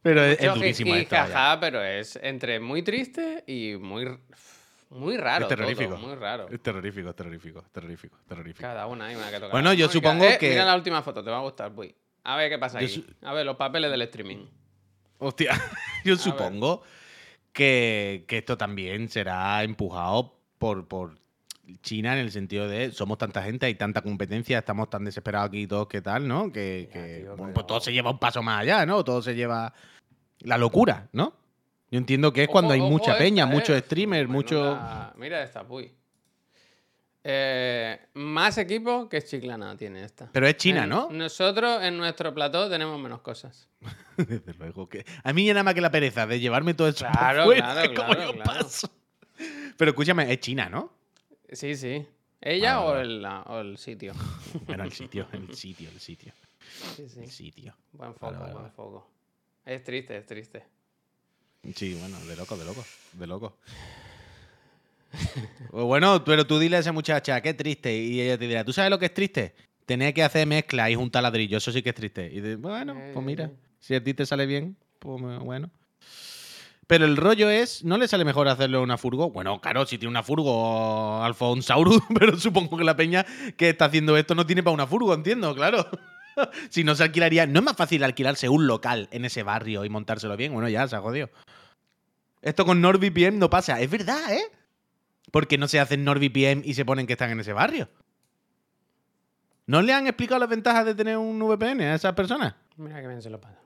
Pero es, es vaya.
jaja, pero es entre muy triste y muy, muy raro.
Es terrorífico.
todo, muy raro.
Es terrorífico, es terrorífico, es terrorífico, es terrorífico.
Cada una hay una que toca.
Bueno, yo supongo
eh,
que-
Mira la última foto, te va a gustar, voy. A ver qué pasa
Yo
aquí.
su-
A ver, los papeles del streaming.
Hostia, (laughs) yo supongo que, que esto también será empujado por, por China en el sentido de somos tanta gente, hay tanta competencia, estamos tan desesperados aquí todos que tal, ¿no? Que,
Ya,
que,
tío,
bueno,
pero-
pues todo se lleva un paso más allá, ¿no? Todo se lleva la locura, ¿no? Yo entiendo que es cuando hay
ojo
mucha
esta,
peña,
eh.
muchos streamers, mucho...
Menuda- Mira esta, puy. Eh, más equipo que Chiclana tiene esta.
Pero es China,
En-
¿no?
Nosotros en nuestro plató tenemos menos cosas. (laughs)
Desde luego que. A mí ya nada más que la pereza de llevarme todo eso.
Claro,
fuera,
claro,
como
claro,
yo
claro.
paso. Pero escúchame, es China, ¿no?
Sí, sí. ¿Ella
Vale,
o, el, la- o el sitio? (laughs)
Bueno, el (laughs) sitio, el sitio, el sitio.
Sí, sí.
El sitio.
Buen foco,
Vale, vale,
buen
vale.
foco. Es triste, es triste.
Sí, bueno, de loco, de loco, de loco. (laughs) Bueno, pero tú dile a esa muchacha, qué triste. Y ella te dirá, ¿tú sabes lo que es triste? Tener que hacer mezcla y juntar ladrillos, eso sí que es triste. Y de, bueno,
Eh,
pues mira,
eh.
si a ti te sale bien, pues bueno. Pero el rollo es, ¿no le sale mejor hacerlo una furgo? Bueno, claro, si tiene una furgo Alfonsaurus, (laughs) pero supongo que la peña que está haciendo esto no tiene para una furgo, entiendo, claro. (laughs) si no se alquilaría, ¿no es más fácil alquilarse un local en ese barrio y montárselo bien? Bueno, ya se ha jodido. Esto con NordVPN no pasa, es verdad, ¿eh? Porque no se hacen NordVPN y se ponen que están en ese barrio. ¿No le han explicado las ventajas de tener un VPN a esas personas?
Mira que bien se lo pasa.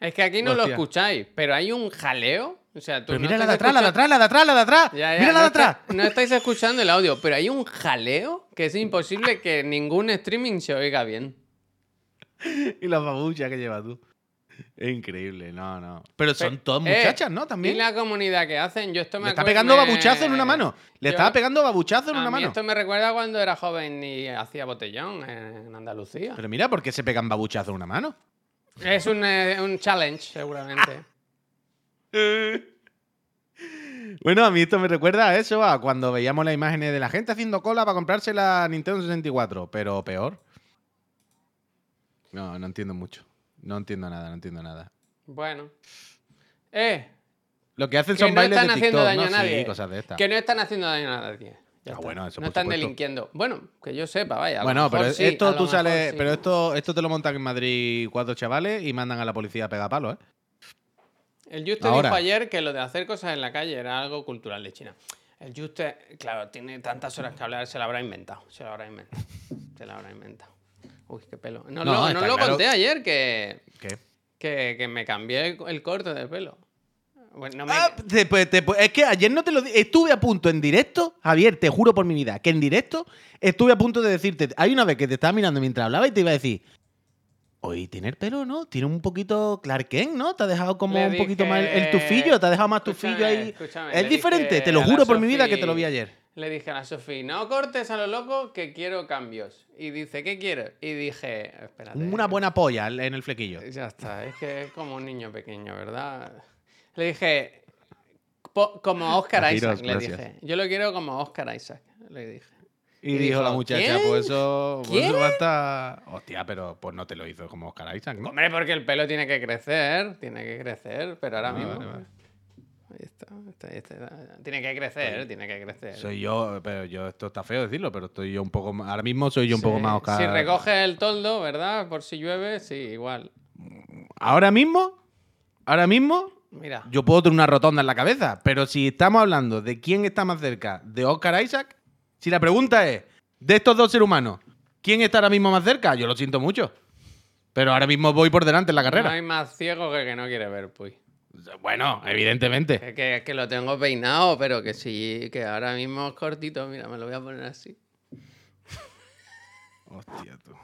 Es que aquí no lo escucháis, pero hay un jaleo. O sea, tú
Pero
no
mira la de atrás, la de atrás, la de atrás, la de atrás.
Ya, ya,
mira la de atrás.
está- no estáis escuchando el audio, pero hay un jaleo que es imposible que ningún streaming se oiga bien. (laughs)
Y la babucha que llevas tú. Es increíble, no, no. Pero son todas
eh,
muchachas, ¿no?
Y
También.
la comunidad que hacen, yo esto me
Le está pegando
me-
babuchazo en una mano. Le
Yo-
estaba pegando babuchazo en
a
una
mí
mano.
esto me recuerda cuando era joven y hacía botellón en Andalucía.
Pero mira, ¿por qué se pegan babuchazo en una mano?
Es un, eh, un challenge, seguramente. (laughs)
Bueno, a mí esto me recuerda a eso, a cuando veíamos las imágenes de la gente haciendo cola para comprarse la Nintendo 64, pero peor. No, no entiendo mucho. No entiendo nada, no entiendo nada.
Bueno. Eh,
Lo que hacen
que
son
no
bailes
están
de
haciendo
TikTok,
daño
¿no?
a nadie.
Sí, cosas de estas.
Que no están haciendo daño a nadie. Ya
Ah,
está.
bueno, eso
no
por
están
supuesto.
delinquiendo. Bueno, que yo sepa, vaya. a lo
Bueno,
mejor
pero
sí, a
esto
lo
tú
mejor
sales,
sí.
pero esto, esto te lo montan en Madrid cuatro chavales y mandan a la policía a pegar palos, ¿eh?
El Juste
Ahora.
dijo ayer que lo de hacer cosas en la calle era algo cultural de China. El Juste, claro, tiene tantas horas que hablar, se lo habrá inventado. Se lo habrá inventado. se lo habrá inventado. Uy, qué pelo. No,
No,
lo- no lo
claro.
conté ayer que,
¿Qué?
que, que me cambié el, el corte de pelo. Bueno, no me-
Ah, te- pues, te- pues, es que ayer no te lo di- Estuve a punto en directo, Javier, te juro por mi vida, que en directo estuve a punto de decirte. Hay una vez que te estaba mirando mientras hablaba y te iba a decir. Oye, tiene el pelo, ¿no? Tiene un poquito Clark Kent, ¿no? Te ha dejado como
Le
un poquito
dije-
más el, el tufillo, te ha dejado más tufillo
Escúchame,
ahí.
escúchame,
es diferente,
dije
te lo juro por mi vida que te lo vi ayer.
Le dije a la Sofi, no cortes a lo loco que quiero cambios. Y dice, ¿qué quieres? Y dije, espérate.
Una buena polla en el flequillo.
Ya está, es que es como un niño pequeño, ¿verdad? Le dije, po- como Oscar
Giros,
Isaac, le dije. Yo lo quiero como Oscar Isaac, le dije.
Y,
Y
dijo
dijo,
la muchacha,
¿quién?
pues eso, pues va a estar. Hostia, pero pues no te lo hizo como Oscar Isaac, ¿no?
Hombre, porque el pelo tiene que crecer, tiene que crecer, pero ahora
Ah,
mismo...
vale, vale.
Tiene que crecer, tiene que crecer.
Soy yo, pero yo, esto está feo decirlo, pero estoy yo un poco más. Ahora mismo soy yo un poco más Oscar.
Si recoge el toldo, ¿verdad? Por si llueve, sí, igual.
Ahora mismo, ahora mismo,
Mira,
yo puedo tener una rotonda en la cabeza, pero si estamos hablando de quién está más cerca de Oscar Isaac, si la pregunta es, de estos dos seres humanos, ¿quién está ahora mismo más cerca? Yo lo siento mucho. Pero ahora mismo voy por delante en la
no
carrera.
hay más ciego que que no quiere ver, pues.
Bueno, evidentemente.
Es que, es que lo tengo peinado, pero que sí, que ahora mismo es cortito. Mira, me lo voy a poner así.
Hostia, tú.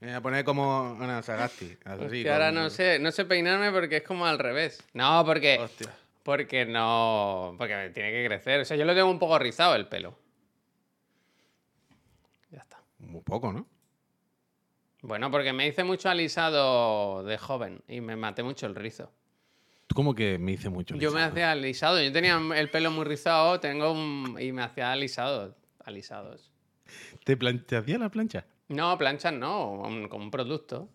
Me voy a poner como una Sagasti. así,
ahora no sé, no sé peinarme porque es como al revés. No, porque,
Hostia.
porque no, porque me tiene que crecer. O sea, yo lo tengo un poco rizado el pelo. Ya está.
Muy poco, ¿no?
Bueno, porque me hice mucho alisado de joven y me maté mucho el rizo.
Tú como que me hice mucho.
Yo me hacía alisado. Yo tenía el pelo muy rizado, tengo un... y me hacía alisado, alisados.
¿Te, te hacía la plancha?
No, planchas no, como un producto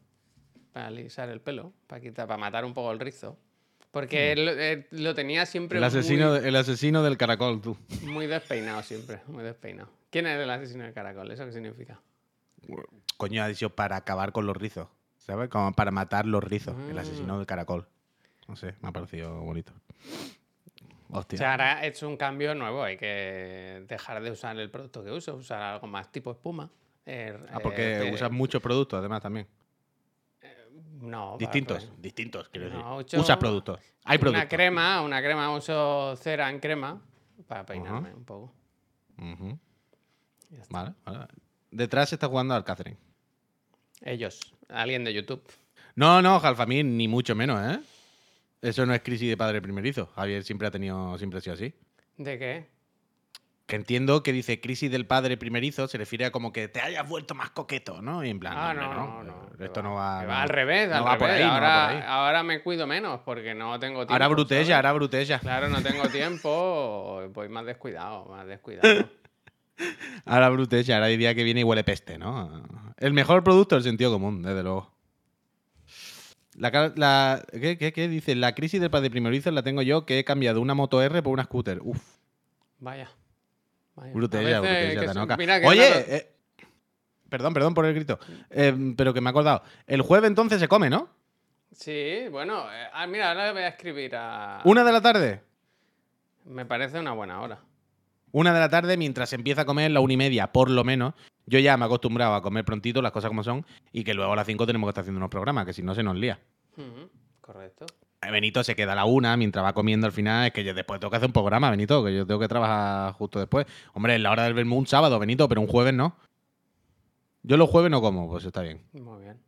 para alisar el pelo, para quitar, para matar un poco el rizo. Porque lo, eh, lo tenía siempre.
El asesino,
muy,
el asesino del caracol, tú.
muy despeinado, siempre, muy despeinado. ¿Quién es el asesino del caracol? ¿Eso qué significa?
Coño, ha dicho para acabar con los rizos. ¿Sabes? Como para matar los rizos. El asesino
Mm.
del caracol. No sé, me ha parecido bonito. Hostia.
O sea, ahora he hecho un cambio nuevo. Hay que dejar de usar el producto que uso, usar algo más tipo espuma. Eh,
ah, porque
eh,
usas muchos productos, además, también.
No,
Distintos.
pues,
Distintos, quiero decir.
No,
Usas productos. Hay
Una
productos.
crema, una crema, uso cera en crema para peinarme un poco.
Vale, vale. Detrás se está jugando al Catherine.
Ellos, alguien de YouTube.
No, no, Jalfamín, ni mucho menos, ¿eh? Eso no es crisis de padre primerizo. Javier siempre ha tenido, siempre ha sido así.
¿De qué?
Que entiendo que dice crisis del padre primerizo, se refiere a como que te hayas vuelto más coqueto, ¿no? Y en plan,
Ah, no, no, no. que
Esto no va. no-
al revés,
no
al
va no va
ahora, ahora me cuido menos porque no tengo tiempo.
Ahora brutella, ahora brutella.
Claro, no tengo tiempo, voy más descuidado, más descuidado. (laughs)
Ahora brutella, ahora hay día que viene y huele peste, ¿no? El mejor producto es el sentido común, desde luego. La, ca- la- ¿qué, qué, qué dice? La crisis del padre primerizo la tengo yo, que he cambiado una moto R por una scooter. Uf,
Vaya. vaya.
brutella, brutella,
mira que
Oye, eh, perdón, perdón por el grito. Eh, pero que me he acordado. El jueves entonces se come, ¿no?
Sí, bueno, eh, ah, mira, ahora voy a escribir a...
Una de la tarde.
Me parece una buena hora.
Una de la tarde mientras se empieza a comer la una y media, por lo menos. Yo ya me he acostumbrado a comer prontito, las cosas como son, y que luego a las cinco tenemos que estar haciendo unos programas, que si no se nos lía.
Correcto.
Eh, Benito se queda a la una mientras va comiendo al final. Es que yo después tengo que hacer un programa, Benito, que yo tengo que trabajar justo después. Hombre, es la hora del vermú un sábado, Benito, pero un jueves no. Yo los jueves no como, pues está bien.
Muy bien.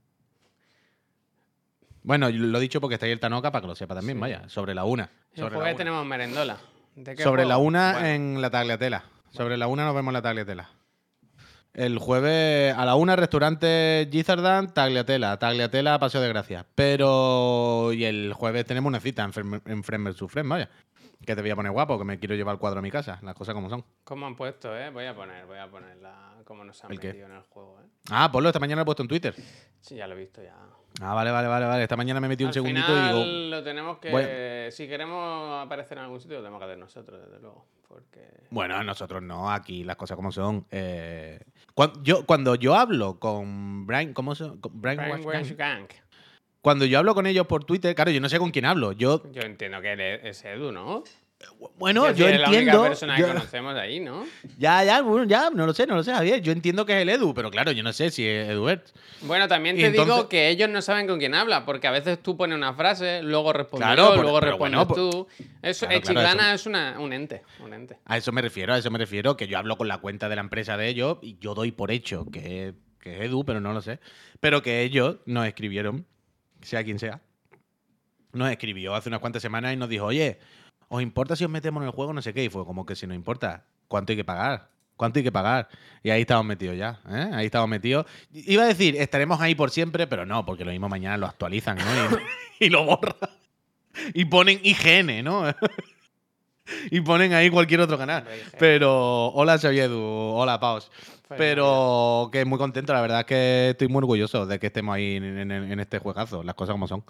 Bueno, lo he dicho porque está ahí el Tanoca para que lo sepa también,
Sí.
vaya. Sobre la una.
El
Sobre, la
jueves
una.
tenemos merendola. ¿De qué
Sobre la una
Bueno,
en la tagliatela. Sobre la una nos vemos en la tagliatela. El jueves a la una, restaurante Gizzardan, tagliatela. Tagliatela, Paseo de Gracia. Pero. Y el jueves tenemos una cita en, Friend- en. Friend, vaya. Que te voy a poner guapo, que me quiero llevar el cuadro a mi casa. Las cosas como son.
¿Cómo han puesto, eh? Voy a poner, voy a poner la... cómo nos han
¿El qué?
metido en el juego, eh.
Ah, Ponlo, esta mañana lo he puesto en Twitter.
Sí, ya lo he visto ya.
Ah, vale, vale, vale, vale. Esta mañana me metí un
Al
segundito
final
y digo.
lo tenemos que...
Bueno.
Si queremos aparecer en algún sitio, lo tenemos que hacer nosotros, desde luego. Porque...
Bueno, nosotros no, aquí las cosas como son. Eh, cuan- yo, cuando yo hablo con Brian, ¿cómo se con Brian Wash
Brainwash
Gang?
Gang.
Cuando yo hablo con ellos por Twitter, claro, yo no sé con quién hablo. Yo,
Yo entiendo que es Edu, ¿no?
bueno, yo
decir, es la
entiendo.
única persona
yo-
que conocemos ahí, ¿no?
ya, ya, bueno, ya, no lo sé, no lo sé, Javier. Yo entiendo que es el Edu, pero claro, yo no sé si es Eduard.
Bueno, también te
entonces-
digo que ellos no saben con quién habla, porque a veces tú pones una frase, luego respondes
Claro,
yo,
por-
luego respondes
bueno,
tú. Eso,
Claro,
eh,
claro,
es una, un ente, un ente.
A eso me refiero, a eso me refiero, que yo hablo con la cuenta de la empresa de ellos y yo doy por hecho que, que es Edu, pero no lo sé. Pero que ellos nos escribieron, sea quien sea, nos escribió hace unas cuantas semanas y nos dijo, oye, ¿os importa si os metemos en el juego? No sé qué. Y fue como que si nos importa, ¿cuánto hay que pagar? ¿Cuánto hay que pagar? Y ahí estamos metidos ya, ¿eh? Ahí estamos metidos. Iba a decir, estaremos ahí por siempre, pero no, porque lo mismo mañana lo actualizan, ¿no? Y, (laughs) y lo borran. Y ponen IGN, ¿no? (laughs) y ponen ahí cualquier otro canal. Pero, hola Xaviedu, hola Paus. Pero que muy contento, la verdad es que estoy muy orgulloso de que estemos ahí en, en- en este juegazo, las cosas como son.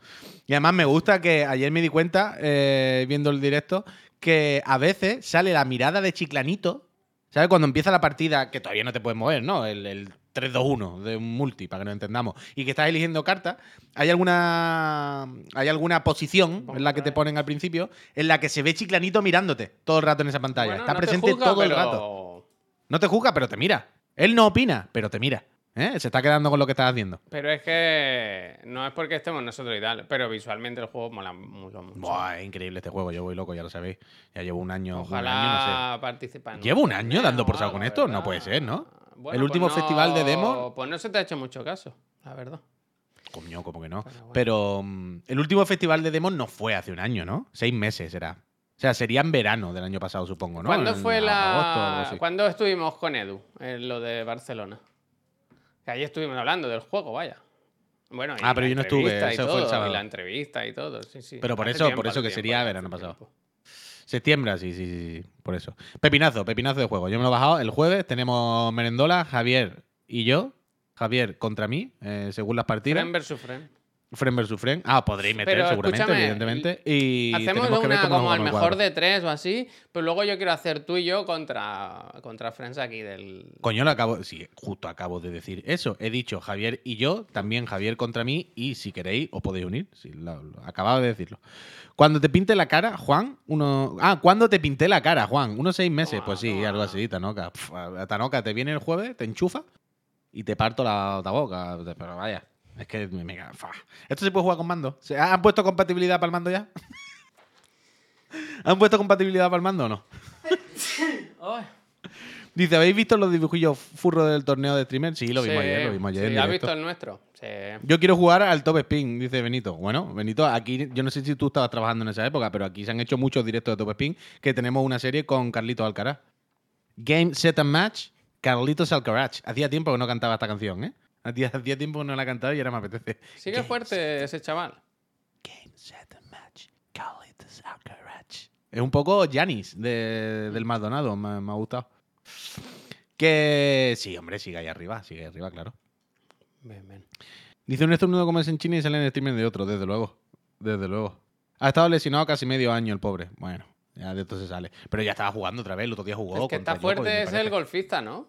Y además me gusta que ayer me di cuenta, eh, viendo el directo, que a veces sale la mirada de Chiclanito, ¿sabes? Cuando empieza la partida, que todavía no te puedes mover, ¿no? El, el 3-2-1 de un multi, para que nos entendamos, y que estás eligiendo cartas, hay alguna, hay alguna posición en la que te ponen al principio en la que se ve Chiclanito mirándote todo el rato en esa pantalla.
Bueno,
Está
no
presente
juzga,
todo el
pero-
rato. No te juzga, pero te mira. Él no opina, pero te mira. ¿eh? Se está quedando con lo que estás haciendo.
Pero es que no es porque estemos nosotros y tal, pero visualmente el juego mola mucho. mucho.
Buah, es increíble este juego. Yo voy loco, ya lo sabéis. Ya llevo un año.
Ojalá participen.
¿Llevo un año dando por saco con esto? No puede ser, ¿no?
Bueno,
El último
pues no-
festival de demo-
Pues no se te ha hecho mucho caso, la verdad.
Coño, como que no.
Pero bueno.
Pero mm, el último festival de demos no fue hace un año, ¿no? Seis meses era. O sea, sería en verano del año pasado, supongo, ¿no?
¿Cuándo
En
fue
agosto
la.
así.
¿Cuándo estuvimos con Edu en lo de Barcelona? Que ahí estuvimos hablando del juego, vaya. Bueno, y
Ah, pero yo no estuve, eso fue el sábado.
Y la entrevista y todo, sí, sí.
Pero por
Hace
eso-
tiempo,
por eso que
tiempo,
sería verano pasado.
tiempo.
Septiembre, sí, sí, sí, sí, por eso. Pepinazo, pepinazo de juego. Yo me lo he bajado el jueves. Tenemos Merendola, Javier y yo. Javier contra mí, eh, según las partidas.
Friend versus friend.
Friend vs. Friend. Ah, podréis meter
Pero
seguramente, evidentemente. Y
Hacemos
tenemos que ver
una como al mejor
juego.
de tres o así, pero luego yo quiero hacer tú y yo contra, contra Friends aquí del...
Coño, lo acabo. Sí, justo acabo de decir eso. He dicho Javier y yo, también Javier contra mí, y si queréis, os podéis unir. Sí, lo, lo- acababa de decirlo. Cuando te pinte la cara, Juan, uno. Ah, ¿cuándo te pinté la cara, Juan? Unos seis meses. Pues sí, algo así, Tanoca. Pf, a- Tanoca, te viene el jueves, te enchufa y te parto la, la boca. Pero vaya. Es que me, me. ¿Esto se puede jugar con mando? ¿Se- ¿Han puesto compatibilidad para el mando ya? (laughs) ¿Han puesto compatibilidad para el mando o no? (laughs) Dice, ¿habéis visto los dibujillos furros del torneo de streamer? Sí, lo vimos
Sí,
ayer, lo vimos ayer.
sí, ¿Has visto el nuestro? Sí.
Yo quiero jugar al Top Spin, dice Benito. Bueno, Benito, aquí yo no sé si tú estabas trabajando en esa época, pero aquí se han hecho muchos directos de Top Spin que tenemos una serie con Carlitos Alcaraz. Game, Set and Match, Carlitos Alcaraz. Hacía tiempo que no cantaba esta canción, ¿eh? Hacía, tiempo que no la cantaba y ahora me apetece.
Sigue
Game,
fuerte ese chaval.
Game, Set Match, Carlitos Alcaraz. Es un poco Janis de- del Maldonado, me, me ha gustado. Que sí, hombre, sigue ahí arriba, sigue ahí arriba, claro.
Bien, bien.
Dice un estornudo como es en China y sale en el streaming de otro, desde luego. Desde luego. Ha estado lesionado casi medio año el pobre. Bueno, ya de esto se sale. Pero ya estaba jugando otra vez, el otro día jugó.
el que está fuerte es el golfista, ¿no?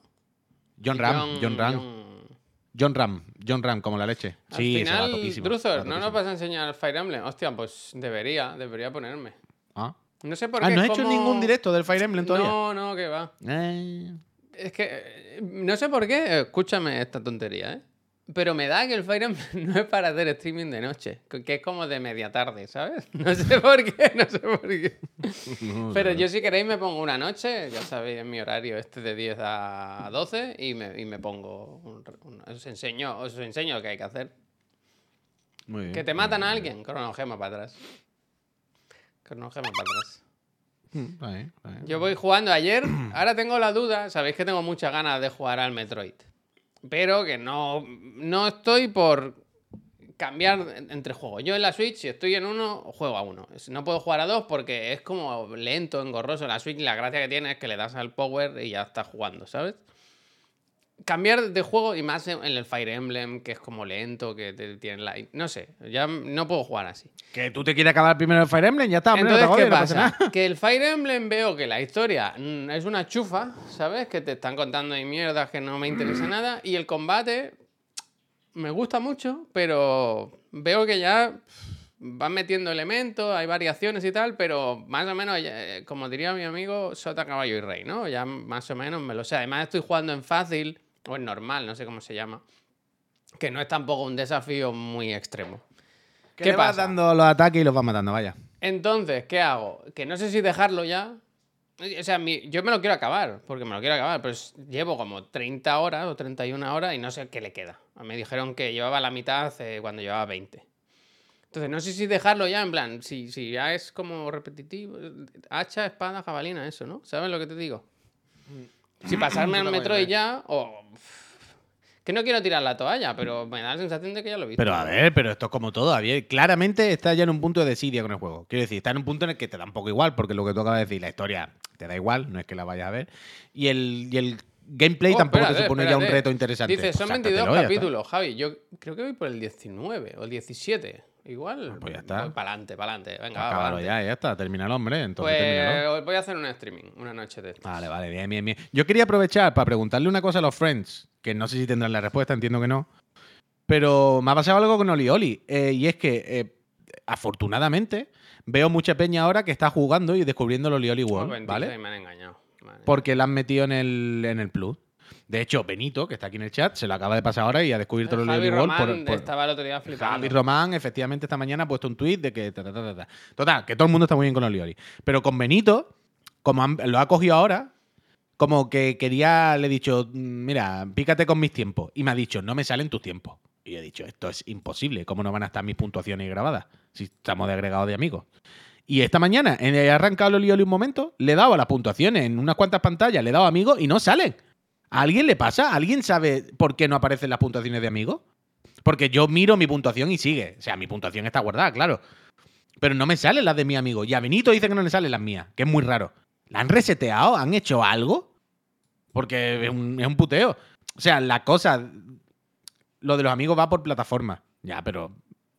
John Ram, John, Ram. John... Ram, John Ram, como la leche.
Al
sí,
final, Druthor, ¿no nos vas a enseñar Fire Emblem? Hostia, pues debería, debería ponerme.
Ah,
No sé por qué.
Ah, no has
es
hecho ningún directo del Fire Emblem todavía.
No, no, que va.
Eh,
Es que eh, no sé por qué, escúchame esta tontería, ¿eh? Pero me da que el Fire Emblem (laughs) no es para hacer streaming de noche, que es como de media tarde, ¿sabes? (laughs) No sé por qué, no sé por qué. (laughs)
no
Pero yo si queréis me pongo una noche, ya sabéis, en mi horario este de 10 a 12 y me, y me pongo, un- un- os, enseño, os enseño lo que hay que hacer.
Muy bien.
Que te matan a alguien, cronogema para atrás. Cronogema para atrás.
Mm.
Yo voy jugando ayer, ahora tengo la duda, sabéis que tengo muchas ganas de jugar al Metroid. Pero que no, no estoy por cambiar entre juegos. Yo en la Switch, si estoy en uno, juego a uno. No puedo jugar a dos porque es como lento, engorroso. La Switch la gracia que tiene es que le das al power y ya estás jugando, ¿sabes? Cambiar de juego y más en el Fire Emblem, que es como lento, que te tiene la... No sé, ya no puedo jugar así.
Que tú te quieres acabar primero el Fire Emblem, ya está, hombre, no
Entonces, ¿qué
no pasa nada.
Que el Fire Emblem veo que la historia mm, es una chufa, ¿sabes? Que te están contando ahí mierdas que no me interesa nada. Y el combate me gusta mucho, pero veo que ya van metiendo elementos, hay variaciones y tal, pero más o menos, eh, como diría mi amigo, sota, caballo y rey, ¿no? Ya más o menos me lo sé. Además estoy jugando en fácil, o en normal, no sé cómo se llama. Que no es tampoco un desafío muy extremo.
Que
¿Qué
le vas
pasa?
dando los ataques y los vas matando, vaya.
Entonces, ¿qué hago? Que no sé si dejarlo ya. O sea, mi- yo me lo quiero acabar, porque me lo quiero acabar, pero es- llevo como 30 horas o 31 horas y no sé qué le queda. Me dijeron que llevaba la mitad hace- cuando llevaba 20. Entonces, no sé si dejarlo ya, en plan, si, si ya es como repetitivo. Hacha, espada, jabalina, eso, ¿no? ¿Sabes lo que te digo? Si pasarme al Metroid
madre.
ya, o... Que no quiero tirar la toalla, pero me da la sensación de que ya lo he visto.
Pero a ver, pero esto es como todo, Javier. Claramente está ya en un punto de desidia con el juego. Quiero decir, está en un punto en el que te da un poco igual, porque lo que tú acabas de decir, la historia te da igual, no es que la vayas a ver. Y el, y el gameplay
Oh,
tampoco te
espérate,
supone ya un reto interesante.
Dice,
Pues
son
sáltatelo,
22
ya está.
capítulos, Javi. Yo creo que voy por el 19 o el 17. Igual.
Pues ya está.
Para adelante, para adelante. Venga, va,
Acábalo ya, ya está. Termínalo, hombre. Entonces.
Pues voy a hacer un streaming, una noche de estas.
Vale, vale, bien, bien, bien. Yo quería aprovechar para preguntarle una cosa a los friends, que no sé si tendrán la respuesta, entiendo que no. Pero me ha pasado algo con Oli Oli. eh, y es que, eh, afortunadamente, veo mucha peña ahora que está jugando y descubriendo el Oli Oli
Oh,
World,
26,
¿vale?
Me han engañado. Vale.
Porque la han metido en el, en el Plus. De hecho, Benito, que está aquí en el chat, se lo acaba de pasar ahora y ha descubierto el
Javi Román
por- por,
estaba el otro día flipando.
Javi Román, efectivamente, esta mañana ha puesto un tuit de que. ta, ta, ta, ta, ta. Total, que todo el mundo está muy bien con Oli Oli. Pero con Benito, como han- lo ha cogido ahora, como que quería, le he dicho, "Mm, mira, pícate con mis tiempos. Y me ha dicho, no me salen tus tiempos. Y he dicho, esto es imposible. ¿Cómo no van a estar mis puntuaciones grabadas? Si estamos de agregados de amigos. Y esta mañana en- he arrancado el Oli Oli un momento, le he dado a las puntuaciones en unas cuantas pantallas, le he dado amigos y no salen. ¿A alguien le pasa? ¿Alguien sabe por qué no aparecen las puntuaciones de amigos? Porque yo miro mi puntuación y sigue. O sea, mi puntuación está guardada, claro. Pero no me salen las de mi amigo. Y a Benito dice que no le salen las mías, que es muy raro. ¿La han reseteado? ¿Han hecho algo? Porque es un, es un puteo. O sea, la cosa. Lo de los amigos va por plataforma. Ya, pero.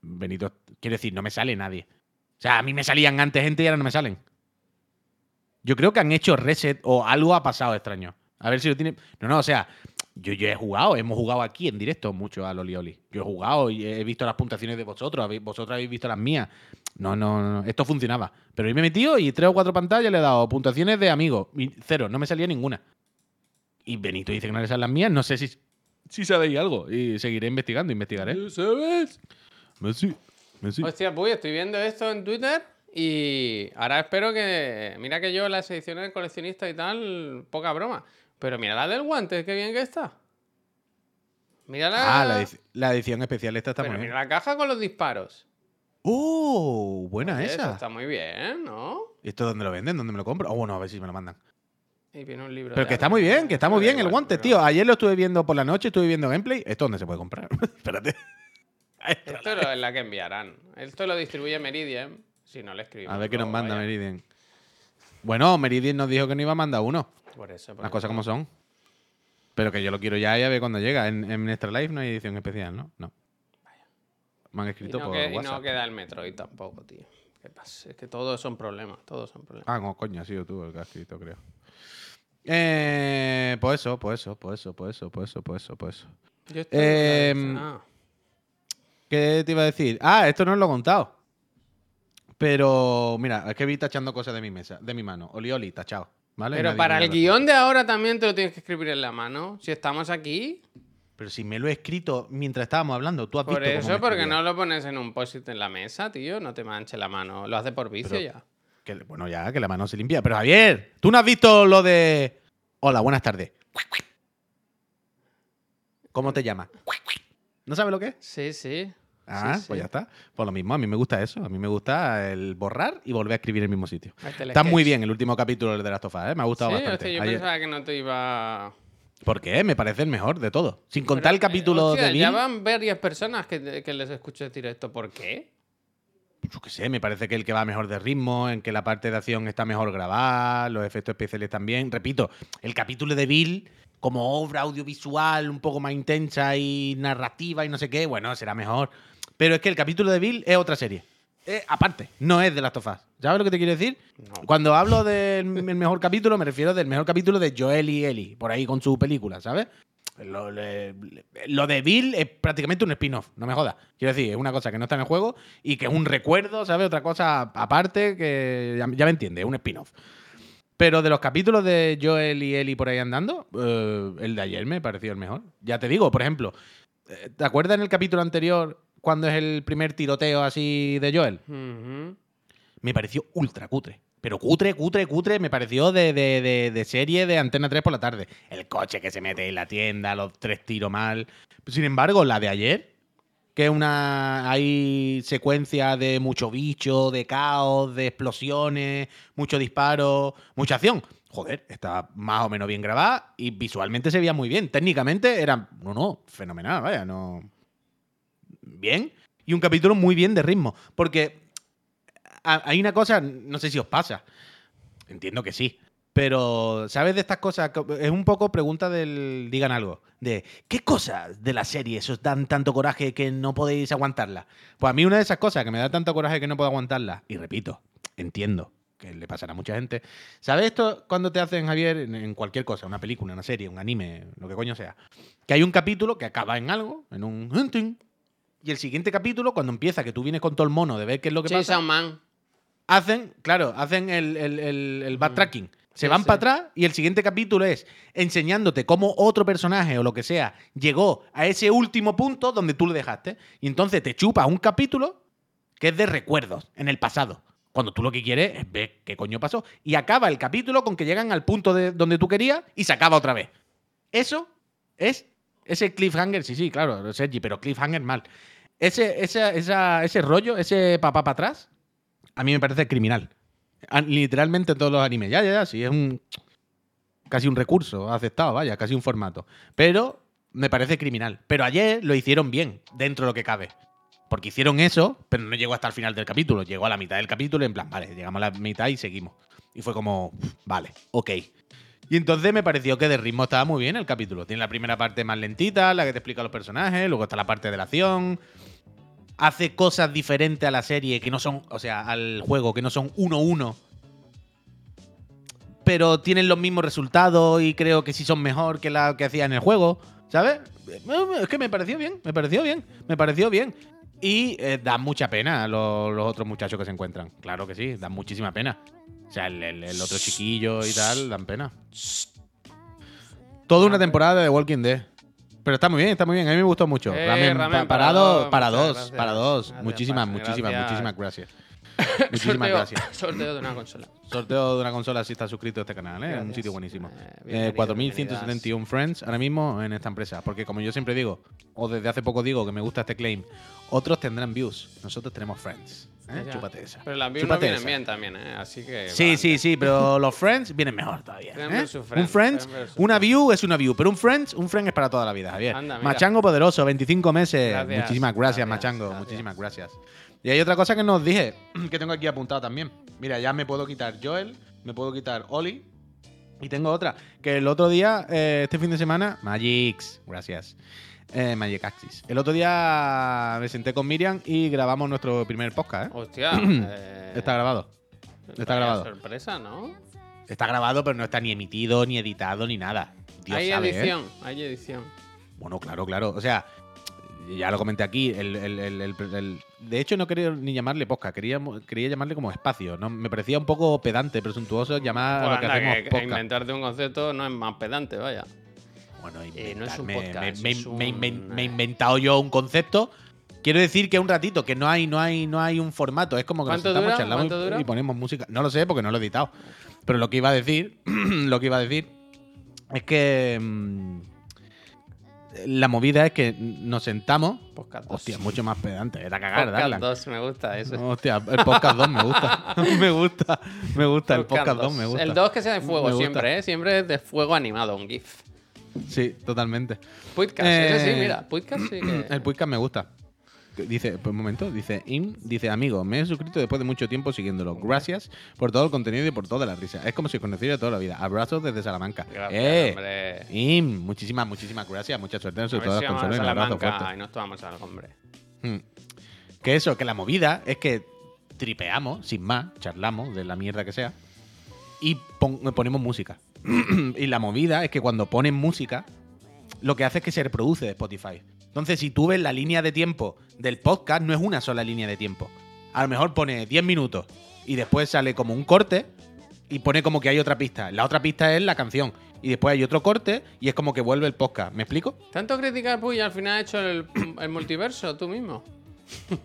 Benito, quiero decir, no me sale nadie. O sea, a mí me salían antes gente y ahora no me salen. Yo creo que han hecho reset o algo ha pasado extraño. A ver si lo tiene. No, no, o sea, yo, yo he jugado, hemos jugado aquí en directo mucho al Oli Oli. Yo he jugado y he visto las puntuaciones de vosotros, vosotros habéis visto las mías. No, no, no, esto funcionaba. Pero yo me he metido y tres o cuatro pantallas le he dado puntuaciones de amigos. y Cero, no me salía ninguna. Y Benito dice que no le salen las mías, no sé si, si sabéis algo. Y seguiré investigando, investigaré.
¿Sabes?
Messi, Messi.
Hostia, pues estoy viendo esto en Twitter y ahora espero que. Mira que yo las ediciones de coleccionista y tal, poca broma. Pero mira la del guante, qué bien que está. Mira la.
Ah, la, edici- la edición especial esta está
pero
muy bien.
mira la caja con los disparos.
¡Oh! Buena
Oye, eso
esa.
está muy bien, ¿no?
¿Y esto dónde lo venden? ¿Dónde me lo compro? Oh, bueno, a ver si me lo mandan.
Y viene un libro.
Pero que está muy bien, que está muy bien el guante, tío. Ayer lo estuve viendo por la noche, estuve viendo gameplay. ¿Esto dónde se puede comprar? (laughs) Espérate.
Esto es la que enviarán. Esto lo distribuye Meridian. Si no le escribimos.
A ver qué nos manda. Meridian. Bueno, Meridian nos dijo que no iba a mandar uno.
Por eso. por
Las
eso.
cosas como son. Pero que yo lo quiero ya y a ver cuándo llega. En, en Extra Life no hay edición especial, ¿no? No. Me han
Y
escrito
no,
por
que- y
WhatsApp.
no queda el Metroid tampoco, tío. ¿Qué pasa? Es que todos son problemas. Todos son problemas.
Ah, no, coño, ha sido tú el que has escrito, creo. Eh, pues eso, pues eso, pues eso, pues eso, pues eso, pues eso, pues eso.
Yo estoy
Em.
Ah.
¿Qué te iba a decir? Ah, esto no os lo he contado. Pero, mira, es que vi tachando cosas de mi mesa, de mi mano. Oli, oli, tachado. ¿Vale?
Pero
Nadie
para el guion de ahora también te lo tienes que escribir en la mano. Si estamos aquí.
Pero si me lo he escrito mientras estábamos hablando, tú has
Por
visto cómo
eso,
me
porque
escribía.
no lo pones en un post-it en la mesa, tío. No te manche la mano. Lo hace por vicio
Pero-
ya.
Que, bueno, ya, que la mano se limpia. Pero Javier, ¿tú no has visto lo de... Hola, buenas tardes. ¿Cómo te llamas? ¿No sabes lo que es?
Sí, sí.
Ah,
Sí,
pues
sí.
ya está. Pues lo mismo, a mí me gusta eso. A mí me gusta el borrar y volver a escribir en el mismo sitio. Está muy bien el último capítulo de Last of Us, ¿eh? Me ha gustado
Sí,
bastante.
hostia, yo
Ayer-
pensaba que no te iba.
¿Por qué? Me parece el mejor de todo. Sin contar el
eh,
capítulo
hostia,
de
Ya
Bill.
van varias personas que, que les escucho decir esto. ¿Por qué?
Yo qué sé, me parece que el que va mejor de ritmo, en que la parte de acción está mejor grabada, los efectos especiales también. Repito, el capítulo de Bill, como obra audiovisual un poco más intensa y narrativa y no sé qué, bueno, será mejor. Pero es que el capítulo de Bill es otra serie. Aparte, no es de Last of Us. ¿Sabes lo que te quiero decir?
No.
Cuando hablo del el mejor capítulo, me refiero del mejor capítulo de Joel y Ellie, por ahí con su película, ¿sabes? Lo, le- lo de Bill es prácticamente un spin-off, no me jodas. Quiero decir, es una cosa que no está en el juego y que es un recuerdo, ¿sabes? Otra cosa aparte que ya, ya me entiende, es un spin-off. Pero de los capítulos de Joel y Ellie por ahí andando, eh, el de ayer me pareció el mejor. Ya te digo, por ejemplo, eh, ¿te acuerdas en el capítulo anterior cuando es el primer tiroteo así de Joel? Me pareció ultra cutre. Pero cutre, cutre, cutre, me pareció de, de- de- de serie de Antena 3 por la tarde. El coche que se mete en la tienda, los tres tiros mal. Sin embargo, la de ayer, que es una. Hay secuencia de mucho bicho, de caos, de explosiones, mucho disparo, mucha acción. Joder, está más o menos bien grabada y visualmente se veía muy bien. Técnicamente era. No, no, fenomenal, vaya, no. Bien. Y un capítulo muy bien de ritmo. Porque hay una cosa, no sé si os pasa. Entiendo que sí. Pero, ¿sabes de estas cosas? Co- Es un poco pregunta del digan algo. De, ¿qué cosas de la serie os dan tanto coraje que no podéis aguantarla? Pues a mí una de esas cosas que me da tanto coraje que no puedo aguantarla, y repito, entiendo que le pasará a mucha gente. ¿Sabes esto cuando te hacen, Javier, en cualquier cosa, una película, una serie, un anime, lo que coño sea? Que hay un capítulo que acaba en algo, en un hunting, y el siguiente capítulo, cuando empieza, que tú vienes con todo el mono de ver qué es lo que pasa,
Chainsaw Man.
hacen, claro, hacen el, el, el, el backtracking. Se
Sí,
van
sí.
para atrás y el siguiente capítulo es enseñándote cómo otro personaje o lo que sea llegó a ese último punto donde tú le dejaste. Y entonces te chupas un capítulo que es de recuerdos en el pasado. Cuando tú lo que quieres es ver qué coño pasó. Y acaba el capítulo con que llegan al punto de donde tú querías y se acaba otra vez. Eso es ese cliffhanger, sí, sí, claro, Sergi, pero cliffhanger mal. Ese, esa- esa- ese rollo, ese papá para atrás, a mí me parece criminal. A- Literalmente en todos los animes. Ya, ya, ya, sí, es un. Casi un recurso aceptado, vaya, casi un formato. Pero me parece criminal. Pero ayer lo hicieron bien, dentro de lo que cabe. Porque hicieron eso, pero no llegó hasta el final del capítulo. Llegó a la mitad del capítulo en plan, vale, llegamos a la mitad y seguimos. Y fue como, vale, ok. Y entonces me pareció que de ritmo estaba muy bien el capítulo. Tiene la primera parte más lentita, la que te explica los personajes, luego está la parte de la acción. hace cosas diferentes a la serie que no son, o sea, al juego, que no son 1-1. Pero tienen los mismos resultados y creo que sí son mejor que la que hacía en el juego, ¿sabes? Es que me pareció bien, me pareció bien, me pareció bien. Y eh, da mucha pena los, los otros muchachos que se encuentran. Claro que sí, dan muchísima pena. O sea, el, el- el otro chiquillo y tal, dan pena. Toda una temporada de The Walking Dead. Pero está muy bien, está muy bien. A mí me gustó mucho.
Eh,
Ramen,
ramen
pa-
para
parado, para dos,
gracias.
para dos.
Gracias,
muchísimas, muchísimas, muchísimas gracias. Muchísimas (laughs)
sorteo,
gracias.
sorteo de una consola.
Sorteo de una consola si estás suscrito a este canal, ¿eh? Un
Gracias.
sitio buenísimo.
Eh,
Eh,
bienvenido,
4.171 friends ahora mismo en esta empresa. Porque como yo siempre digo, o desde hace poco digo que me gusta este claim, otros tendrán views. Nosotros tenemos friends. ¿Eh? Chúpate esa.
Pero las views no vienen
esa.
bien también, ¿eh? Así que.
Sí,
vale.
sí, sí, pero (laughs) los friends vienen mejor todavía. ¿eh? Un friends, una view es una view, pero un friends, un friend es para toda la vida, Javier.
Anda.
Machango poderoso, 25 meses.
Gracias,
muchísimas gracias,
gracias,
Machango,
gracias.
muchísimas gracias. Y hay otra cosa que nos dije, (clears throat) que tengo aquí apuntado también. Mira, ya me puedo quitar Joel, me puedo quitar Oli. Y tengo otra, que el otro día, eh, este fin de semana, Magix, gracias. Eh, Magic Axis. El otro día me senté con Miriam y grabamos nuestro primer podcast, ¿eh?
Hostia. (clears throat) eh,
Está grabado. Está grabado.
sorpresa, ¿no?
Está grabado, pero no está ni emitido, ni editado, ni nada. Dios
hay
sabe, ¿eh?
edición, hay edición.
Bueno, claro, claro. O sea, ya lo comenté aquí. El, el- el- el- el- de hecho, no quería ni llamarle podcast, quería, quería llamarle como espacio. ¿no? Me parecía un poco pedante, presuntuoso llamar a
Pues
lo que
anda,
hacemos
que- que
podcast.
inventarte un concepto no es más pedante, vaya.
Bueno,
Eh, no es un podcast,
me,
es
me- me
un,
me he
eh.
inventado yo un concepto. Quiero decir que un ratito, que no hay, no hay, no hay un formato. Es como que nos
¿Cuánto
sentamos,
dura?
charlamos y-
¿Cuánto dura?
y ponemos música. No lo sé porque no lo he editado. Pero lo que iba a decir, (clears throat) lo que iba a decir es que mm, la movida es que nos sentamos.
Podcast 2.
Hostia, mucho más pedante. Era cagar,
Podcast
Darlan.
2, me gusta eso.
Hostia, el podcast 2 me gusta. (laughs) me gusta. Me gusta. El podcast 2 me gusta.
El 2 que sea de fuego
Me gusta.
siempre, ¿eh? Siempre es de fuego animado, un GIF.
Sí, totalmente.
Podcast,
Eh,
sí, mira. Podcast sí que. (clears throat)
El podcast me gusta. Dice, pues un momento, dice Im, dice amigo, me he suscrito después de mucho tiempo siguiéndolo. Gracias por todo el contenido y por toda la risa. Es como si os conociera toda la vida. Abrazos desde Salamanca.
Gracias,
eh,
hombre.
Im, muchísimas, muchísimas gracias. Mucha suerte en
ver
todas las consolas.
Salamanca y nos tomamos algo, hombre.
Mm. Que eso, que la movida es que tripeamos, sin más, charlamos de la mierda que sea, y pon- ponemos música. (clears throat) y la movida es que cuando ponen música, lo que hace es que se reproduce de Spotify. Entonces, si tú ves la línea de tiempo del podcast, no es una sola línea de tiempo. A lo mejor pone 10 minutos y después sale como un corte y pone como que hay otra pista. La otra pista es la canción. Y después hay otro corte y es como que vuelve el podcast. ¿Me explico?
Tanto criticar, Puy, al final ha hecho el, (clears throat) el multiverso tú mismo.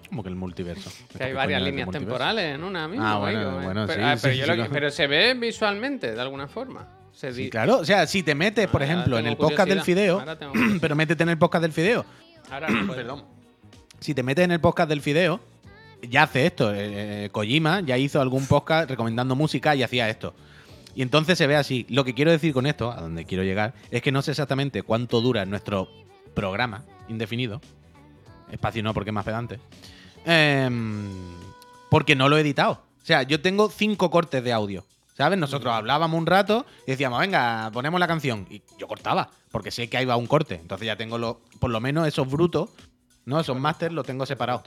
Como que el multiverso. (laughs)
Que hay
¿Qué
varias líneas temporales en una misma.
Ah, bueno, bueno,
pero,
sí,
ah, pero
sí,
yo
sí,
lo que-
claro.
pero se ve visualmente, de alguna forma. Se di-
Sí, claro. O sea, si te metes, por
Ah,
ejemplo, en el podcast del fideo, (clears throat) pero métete en el podcast del fideo.
Ahora (clears throat) no puedo.
Perdón. Si te metes en el podcast del fideo, ya hace esto. Eh, Kojima ya hizo algún podcast recomendando música y hacía esto. Y entonces se ve así. Lo que quiero decir con esto, a donde quiero llegar, es que no sé exactamente cuánto dura nuestro programa indefinido. Espacio no, porque es más pedante. Em, porque no lo he editado. O sea, yo tengo cinco cortes de audio. ¿Sabes? Nosotros hablábamos un rato y decíamos, venga, ponemos la canción. Y yo cortaba, porque sé que ahí va un corte. Entonces ya tengo lo, por lo menos esos brutos, ¿no? Esos masters los tengo separados.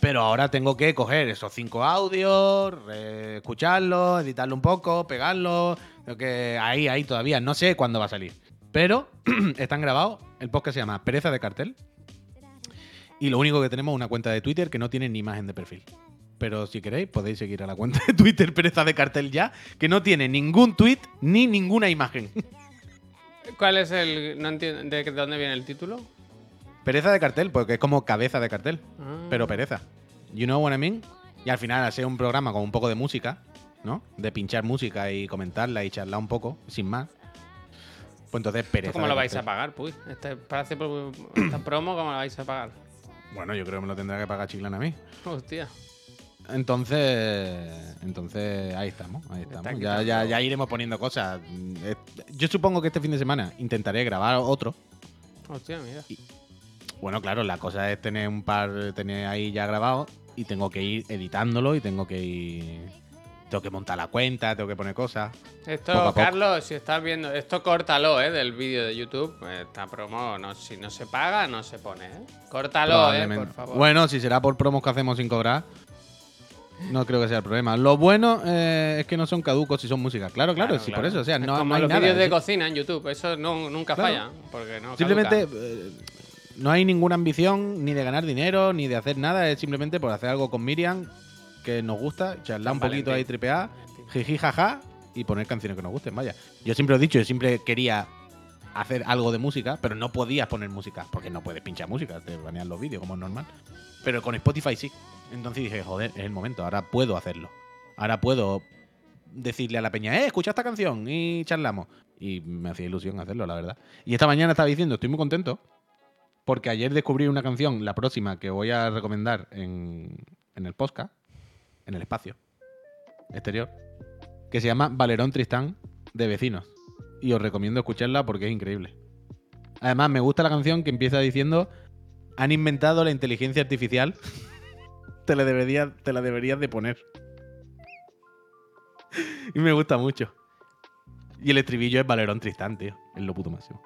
Pero ahora tengo que coger esos cinco audios, escucharlos, editarlo un poco, pegarlos. Que ahí, ahí todavía. No sé cuándo va a salir. Pero (clears throat) están grabados. El podcast se llama Pereza de Cartel. Y lo único que tenemos es una cuenta de Twitter que no tiene ni imagen de perfil. Pero si queréis, podéis seguir a la cuenta de Twitter Pereza de Cartel ya, que no tiene ningún tweet ni ninguna imagen.
¿Cuál es el. No entiendo. ¿De dónde viene el título?
Pereza de cartel, porque es como cabeza de cartel,
Ah.
pero pereza. You know what I mean? Y al final, al ser un programa con un poco de música, ¿no? De pinchar música y comentarla y charlar un poco, sin más. Pues entonces, pereza.
¿Esto ¿Cómo lo vais a pagar, Puy? Este, para hacer esta promo, ¿cómo lo vais a pagar?
Bueno, yo creo que me lo tendrá que pagar Chiclana a mí.
Hostia.
Entonces, entonces ahí estamos, ahí estamos. Ya, ya, ya iremos poniendo cosas. Yo supongo que este fin de semana intentaré grabar otro.
Hostia, mira.
Bueno, claro, la cosa es tener un par, tener ahí ya grabado y tengo que ir editándolo y tengo que ir tengo que montar la cuenta, tengo que poner cosas.
Esto. Carlos, si estás viendo, esto córtalo, ¿eh? Del vídeo de YouTube. Esta promo, no, si no se paga, no se pone, ¿eh? Córtalo, ¿eh? Por favor.
Bueno, si será por promos que hacemos sin cobrar, no creo que sea el problema. Lo bueno eh, es que no son caducos si son música. Claro, claro, sí, por eso. O sea, no,
como
no hay
los vídeos de cocina en YouTube, eso no, nunca
Claro.
falla. Porque no
Simplemente eh, no hay ninguna ambición ni de ganar dinero ni de hacer nada. Es simplemente por hacer algo con Miriam que nos gusta, charlar
San
un poquito ahí
Valentín.
A, jiji jaja y poner canciones que nos gusten. Vaya. Yo siempre he dicho, yo siempre quería hacer algo de música, pero no podías poner música porque no puedes pinchar música, te banean los vídeos como es normal. Pero con Spotify sí. Entonces dije, joder, es el momento, ahora puedo hacerlo. Ahora puedo decirle a la peña, eh, escucha esta canción y charlamos. Y me hacía ilusión hacerlo, la verdad. Y esta mañana estaba diciendo, estoy muy contento, porque ayer descubrí una canción, la próxima que voy a recomendar en, en el podcast, en el espacio exterior, que se llama Valerón Tristán de Vecinos. Y os recomiendo escucharla porque es increíble. Además, me gusta la canción que empieza diciendo, han inventado la inteligencia artificial. (laughs) te, la deberías, te la deberías de poner. y me gusta mucho. Y el estribillo es Valerón Tristán, tío. Es lo puto máximo.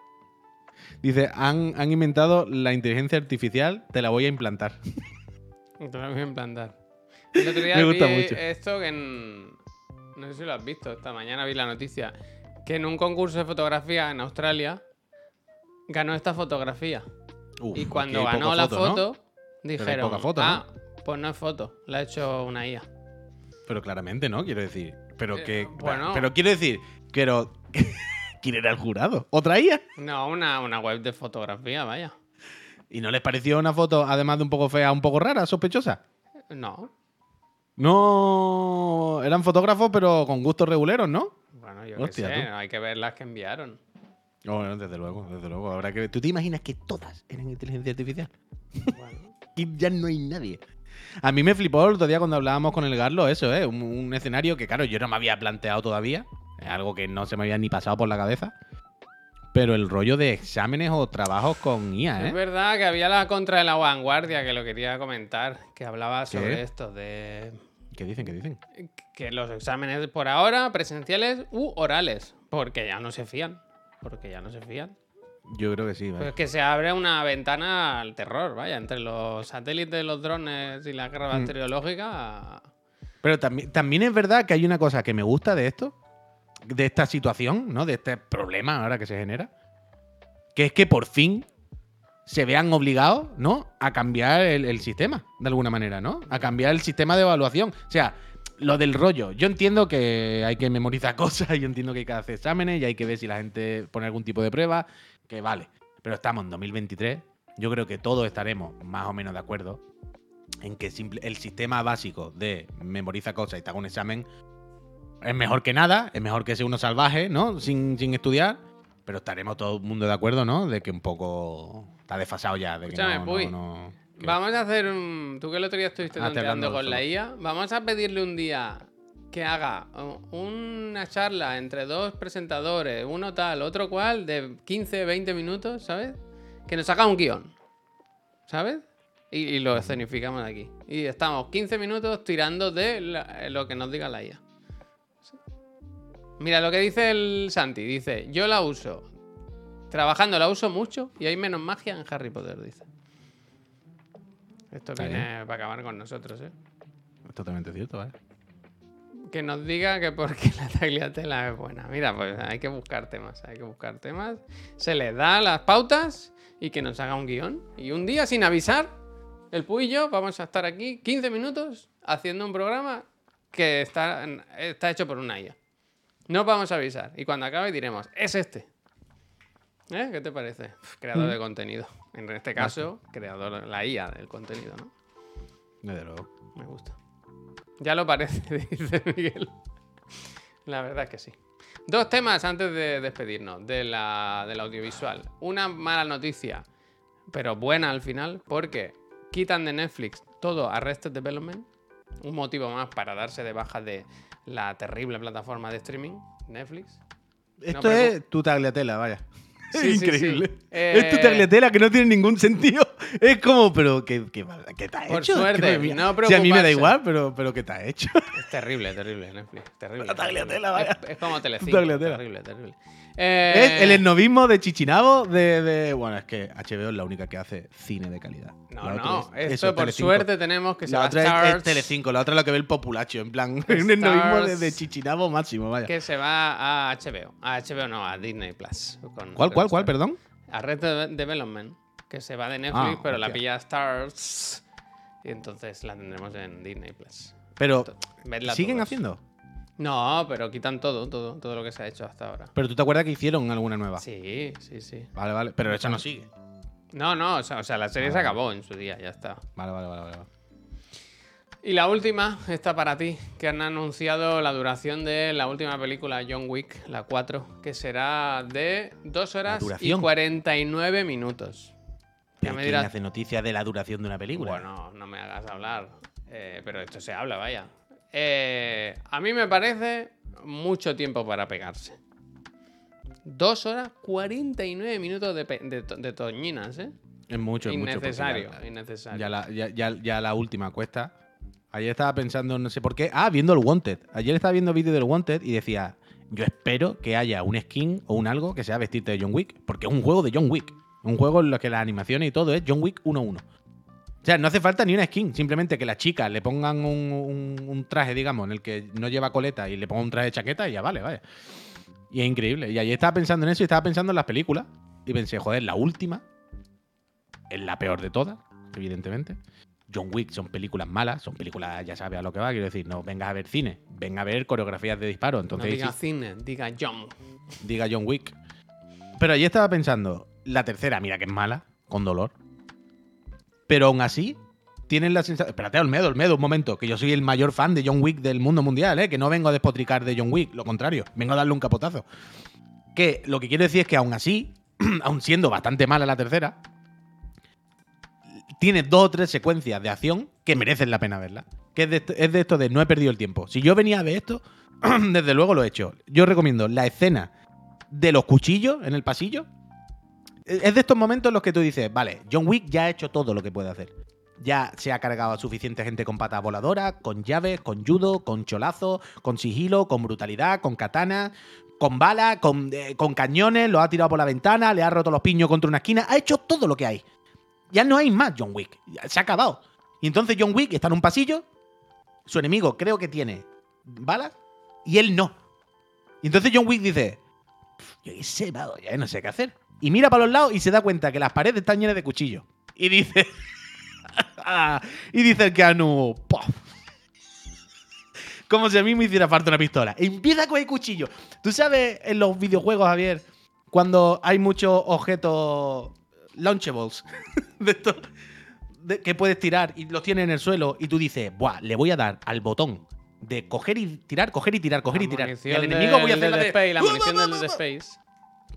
Dice, han, han inventado la inteligencia artificial, te la voy a implantar. (laughs)
Te lo voy a implantar. El otro día (laughs)
Me gusta
vi
mucho.
esto que en... No sé si lo has visto, esta mañana vi la noticia. Que en un concurso de fotografía en Australia ganó esta fotografía.
Uf,
y cuando ganó la
foto,
dijeron,
foto, ¿no?
Pues no es foto, la ha hecho una IA.
Pero claramente, ¿no? Quiero decir. Pero
Eh,
que.
bueno.
Pero quiero decir. Pero. (laughs) ¿Quién era el jurado? ¿Otra IA?
No, una, una web de fotografía, vaya.
¿Y no les pareció una foto, además de un poco fea, un poco rara, sospechosa?
No,
No. Eran fotógrafos, pero con gustos reguleros, ¿no?
bueno, yo
Hostia,
qué sé,
tú.
hay que ver las que enviaron.
No, bueno, desde luego, desde luego. Habrá que ver. ¿Tú te imaginas que todas eran inteligencia artificial?
Bueno, (laughs)
Y ya no hay nadie. A mí me flipó el otro día cuando hablábamos con el Garlo eso, ¿eh? Un, un escenario que, claro, yo no me había planteado todavía. Es algo que no se me había ni pasado por la cabeza. Pero el rollo de exámenes o trabajos con IA,
Es
¿eh?
verdad que había la contra de la vanguardia que lo quería comentar, que hablaba sobre
¿Qué?
esto, de
¿Qué dicen? ¿Qué dicen?
que los exámenes por ahora presenciales u orales, porque ya no se fían, porque ya no se fían.
Yo creo que sí, ¿vale?
Pues que se abre una ventana al terror, vaya, entre los satélites, los drones y la guerra
Mm.
bacteriológica.
Pero también, también es verdad que hay una cosa que me gusta de esto, de esta situación, ¿no? De este problema ahora que se genera, que es que por fin se vean obligados, ¿no? A cambiar el, el sistema, de alguna manera, ¿no? A cambiar el sistema de evaluación. O sea, lo del rollo. Yo entiendo que hay que memorizar (laughs) cosas, yo entiendo que hay que hacer exámenes y hay que ver si la gente pone algún tipo de prueba, que vale. Pero estamos en 2023. Yo creo que todos estaremos más o menos de acuerdo en que simple- el sistema básico de memoriza cosas y te haga un examen es mejor que nada, es mejor que ser uno salvaje, ¿no? Sin, sin estudiar. Pero estaremos todo el mundo de acuerdo, ¿no? De que un poco está desfasado ya. De que
Escúchame,
no,
Puy.
no, no- que-
Vamos a hacer un. Tú que el otro día estuviste
Ah, hablando
con la. IA. Vamos a pedirle un día que haga una charla entre dos presentadores, uno tal, otro cual, de 15, 20 minutos, ¿sabes? Que nos haga un guion, ¿sabes? Y, y lo escenificamos aquí. Y estamos 15 minutos tirando de la- lo que nos diga la IA. Mira lo que dice el Santi. Dice, yo la uso. Trabajando la uso mucho y hay menos magia en Harry Potter, dice. Esto viene para acabar con nosotros, ¿eh?
Es totalmente cierto, ¿vale?
Que nos diga que porque la tagliatela es buena. Mira, pues hay que buscar temas, hay que buscar temas. Se le da las pautas y que nos haga un guion. Y un día, sin avisar, el Puy y yo vamos a estar aquí 15 minutos haciendo un programa que está, está hecho por una IA. No vamos a avisar. Y cuando acabe diremos, es este. ¿Eh? ¿Qué te parece? Creador de contenido. En este caso, creador, la IA del contenido, ¿no?
Desde luego.
Me gusta. Ya lo parece, (laughs) dice Miguel. La verdad es que sí. Dos temas antes de despedirnos de la, del audiovisual. Una mala noticia, pero buena al final, porque quitan de Netflix todo Arrested Development. Un motivo más para darse de baja de la terrible plataforma de streaming, Netflix.
Esto es tu tagliatela, vaya.
Sí,
es
sí,
increíble.
sí.
Es tu
Eh,
tagliatela que no tiene ningún sentido. Es como, pero ¿qué, qué, qué te ha
Por
hecho?
suerte,
Madre mía.
no
Si a mí me da igual, pero, pero ¿qué te ha hecho?
Es terrible, terrible, Netflix. Terrible.
La tagliatela,
terrible.
vaya.
Es, es como Telecinco. (laughs)
Tagliatela.
Terrible, terrible.
Es
Eh,
el esnovismo de Chichinabo de, de- Bueno, es que HBO es la única que hace cine de calidad.
No, no.
es-
Esto
eso,
por
Telecinco.
suerte tenemos que se
La otra es- es,
Stars,
Telecinco, la otra es la que ve el populacho, en plan, (laughs) un esnovismo de,
Stars.
de Chichinabo máximo, vaya.
que se va a HBO. A HBO no, a Disney Plus. con
¿Cuál, cuál, cuál, perdón?
A Red De- Development. Que se va de Netflix,
Ah,
pero la pilla Stars. Y entonces la tendremos en Disney Plus.
Pero,
Vedla
¿siguen
todos.
haciendo?
No, pero quitan todo, todo, todo lo que se ha hecho hasta ahora.
Pero tú te acuerdas que hicieron alguna nueva.
Sí, sí, sí.
Vale, vale. Pero eso no sigue.
No, no, o sea, o sea, la serie se acabó en su día, ya está.
Vale, vale, vale. vale.
Y la última, está para ti, que han anunciado la duración de la última película, John Wick, la 4, que será de 2 horas y
duración?
49 minutos. Ya
Pero
me
¿quién
dirás,
hace noticia de la duración de una película?
bueno, no me hagas hablar, eh, pero esto se habla, vaya. Eh, a mí me parece mucho tiempo para pegarse. 2 horas 49 minutos de, de to- de toñinas, ¿eh?
Es mucho, es mucho.
Innecesario,
ya-
innecesario.
Ya la, ya, ya- ya la última cuesta. Ayer estaba pensando, no sé por qué. Ah, viendo el Wanted. Ayer estaba viendo vídeo del Wanted y decía: Yo espero que haya un skin o un algo que sea vestirte de John Wick. Porque es un juego de John Wick. Un juego en lo que las animaciones y todo es John Wick 1-1. O sea, no hace falta ni una skin. Simplemente que las chicas le pongan un, un- un traje, digamos, en el que no lleva coleta y le pongan un traje de chaqueta y ya vale, vaya. Y es increíble. Y ayer estaba pensando en eso y estaba pensando en las películas. Y pensé, joder, la última es la peor de todas, evidentemente. John Wick son películas malas, son películas, ya sabes a lo que va, quiero decir, no vengas a ver cine, venga a ver coreografías de disparo.
no
Entonces,
diga
sí,
cine, diga John.
diga John Wick. Pero allí estaba pensando, la tercera, mira que es mala, con dolor. Pero aún así, tienen la sensación. Espérate, Olmedo, Olmedo, un momento, que yo soy el mayor fan de John Wick del mundo mundial, ¿eh? que no vengo a despotricar de John Wick, lo contrario, vengo a darle un capotazo. Que lo que quiero decir es que aún así, (clears throat) aún siendo bastante mala la tercera, tiene dos o tres secuencias de acción que merecen la pena verla. Que es de, es de esto de no he perdido el tiempo. Si yo venía a ver esto, (clears throat) desde luego lo he hecho. Yo recomiendo la escena de los cuchillos en el pasillo. Es de estos momentos en los que tú dices, vale, John Wick ya ha hecho todo lo que puede hacer. Ya se ha cargado a suficiente gente con patas voladoras, con llaves, con judo, con cholazo, con sigilo, con brutalidad, con katana, con balas, con, eh, con cañones, lo ha tirado por la ventana, le ha roto los piños contra una esquina, ha hecho todo lo que hay. Ya no hay más John Wick, se ha acabado. Y entonces John Wick está en un pasillo, su enemigo creo que tiene balas y él no. Y entonces John Wick dice, yo qué sé, ya no sé qué hacer. Y mira para los lados y se da cuenta que las paredes están llenas de cuchillos. Y dice. (laughs) y dice el Keanu. "Pof". Como si a mí me hiciera falta una pistola. Empieza a coger cuchillos. Tú sabes en los videojuegos, Javier, cuando hay muchos objetos launchables (laughs) de estos de- que puedes tirar y los tienes en el suelo y tú dices, Buah, le voy a dar al botón de coger y tirar, coger y tirar, coger y tirar. Y al enemigo voy a hacer la de.
Space, la munición del Space.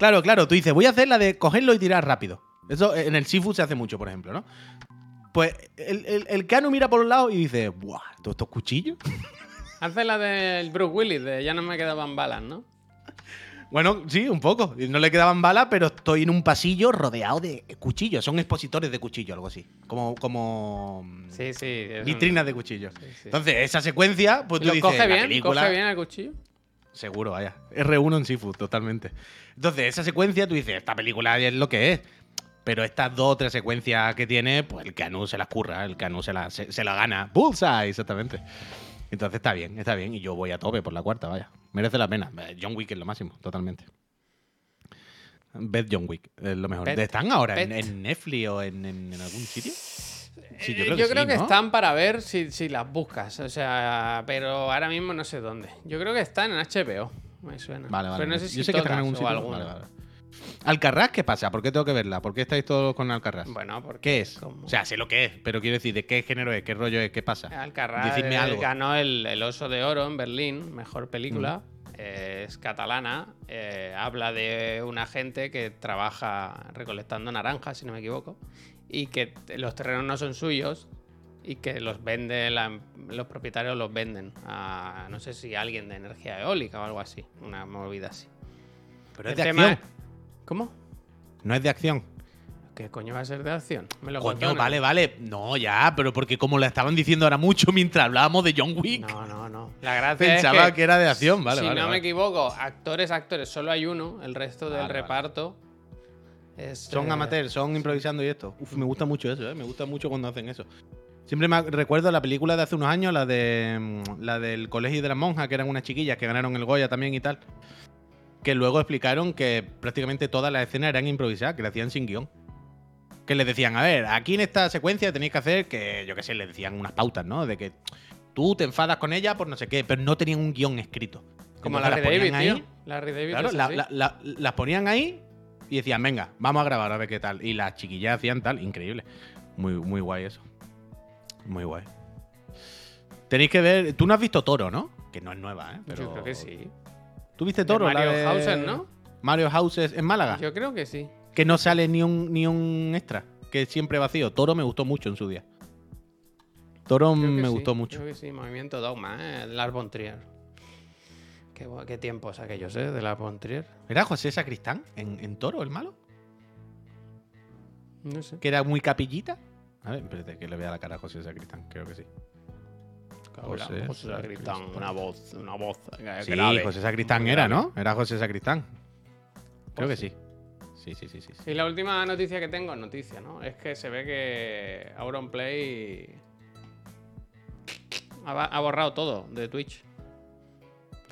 Claro, claro, tú dices, voy a hacer la de cogerlo y tirar rápido. Eso en el Sifu se hace mucho, por ejemplo, ¿no? Pues el, el, el Keanu mira por un lado y dice, ¡buah! ¿Todos estos cuchillos? (laughs)
Hace la del Bruce Willis, de ya no me quedaban balas, ¿no?
Bueno, sí, un poco. No le quedaban balas, pero estoy en un pasillo rodeado de cuchillos. Son expositores de cuchillo, algo así. Como, como mm,
Sí, sí. un-
vitrinas de cuchillos.
sí, sí.
Entonces, esa secuencia, pues tú
¿Lo
dices,
coge bien?
película...
¿Coge bien el cuchillo?
Seguro, vaya. R1 en Sifu, totalmente. Entonces, esa secuencia, tú dices, esta película es lo que es. Pero estas dos o tres secuencias que tiene, pues el Canu se las curra, el Canu se la, se, se la gana. Bullseye, exactamente. Entonces está bien, está bien. Y yo voy a tope por la cuarta, vaya. Merece la pena. Eh, John Wick es lo máximo, totalmente. Ved John Wick, es lo mejor. ¿Están ahora en, Netflix o en, en- en algún sitio? Sí,
Eh, yo creo, que,
sí, ¿no?
están para ver si, si las buscas. O sea, pero ahora mismo no sé dónde. Yo creo que están en HBO. Me suena.
Vale, vale.
Pero no sé si
Yo sé que están en algún
todas o
sitio.
alguna.
Vale, vale. Alcarrás, ¿qué pasa? ¿Por qué tengo que verla? ¿Por qué estáis todos con Alcarrás?
Bueno, porque
¿Qué es? O sea, sé lo que es, pero quiero decir, ¿de qué género es? ¿Qué rollo es? ¿Qué pasa? Decidme
eh,
algo.
ganó el, el Oso de Oro en Berlín, mejor película. Eh, es catalana. eh, habla de una gente que trabaja recolectando naranjas, si no me equivoco. Y que los terrenos no son suyos. Y que los vende, la- los propietarios los venden a no sé si alguien de energía eólica o algo así. Una movida así.
Pero es de
tema
acción.
¿Cómo?
No es de acción.
¿Qué ¿Qué coño va a ser de acción? Me lo
Coño,
contaron.
vale, vale. No, ya, pero porque como lo estaban diciendo ahora mucho mientras hablábamos de John Wick,
No, no, no. (laughs) La gracia
pensaba
es
que, era de acción. Vale,
si
vale.
no
vale.
me equivoco, actores, actores, solo hay uno. El resto del
Vale, vale.
reparto es.
Son
eh,
amateurs, son improvisando y esto. Uf, me gusta mucho eso, ¿eh? Me gusta mucho cuando hacen eso. Siempre me recuerdo la película de hace unos años, la de mm, la del colegio de las monjas, que eran unas chiquillas que ganaron el Goya también y tal. Que luego explicaron que prácticamente todas las escenas eran improvisadas, que le hacían sin guion. Que les decían, a ver, aquí en esta secuencia tenéis que hacer que, yo qué sé, les decían unas pautas, ¿no? De que tú te enfadas con ella por no sé qué, pero no tenían un guion escrito.
Como Larry
las
David,
ahí,
tío. Larry David.
Claro,
es
la-
así.
la- la- las ponían ahí y decían, venga, vamos a grabar a ver qué tal. Y las chiquillas hacían tal, increíble. Muy, muy guay eso. Muy guay. Tenéis que ver. Tú no has visto Toro, ¿no? Que no es nueva, ¿eh? Pero...
Yo creo que sí.
¿Tú viste Toro?
De
la
Mario
de
Hausen, ¿no?
Mario Houses en Málaga.
Yo creo que sí.
Que no sale ni un, ni un extra. Que es siempre vacío. Toro me gustó mucho en su día. Toro me
sí,
gustó mucho.
Creo que sí, Movimiento Dogma, ¿eh? Lars von Trier. Qué, qué tiempos aquellos, ¿eh? De Lars von Trier.
¿Era José Sacristán en, en Toro, el malo?
No sé.
Que era muy capillita. A ver, espérate que le vea la cara a José Sacristán. Creo que sí. José
José Sacristán,
Sacristán.
una voz, una voz eh,
Sí,
grave.
José Sacristán era. ¿no? Era José Sacristán. Creo que
Pues
sí. Sí, sí, sí, sí. sí.
Y la última noticia que tengo, noticia, ¿no? Es que se ve que Auronplay ha, ha borrado todo de Twitch.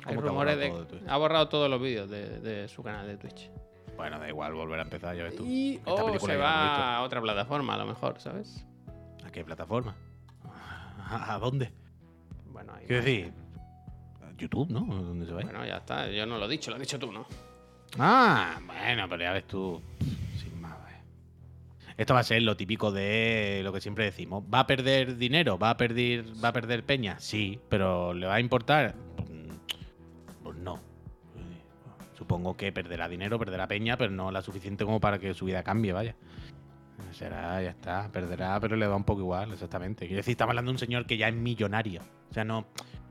Hay
¿Cómo que ha
rumores
borrado
de
de
ha borrado todos los vídeos de, de su canal de Twitch.
Bueno, da igual volver a empezar, ya ves tú.
Y o se va a otra plataforma, a lo mejor, ¿sabes?
¿A qué plataforma? ¿A dónde?
Bueno, ahí
Quiero decir, YouTube, ¿no? ¿Dónde se va?
Bueno, ya está. Yo no lo he dicho, lo has dicho tú, ¿no?
Ah, bueno, pero ya ves tú. Sin más, eh. Esto va a ser lo típico de lo que siempre decimos. ¿Va a perder dinero? ¿Va a perder, va a perder peña? Sí, pero ¿le va a importar? Supongo que perderá dinero, perderá peña, pero no la suficiente como para que su vida cambie, vaya. Será, ya está, perderá, pero le da un poco igual, exactamente. Quiero decir, estamos hablando de un señor que ya es millonario. O sea, no,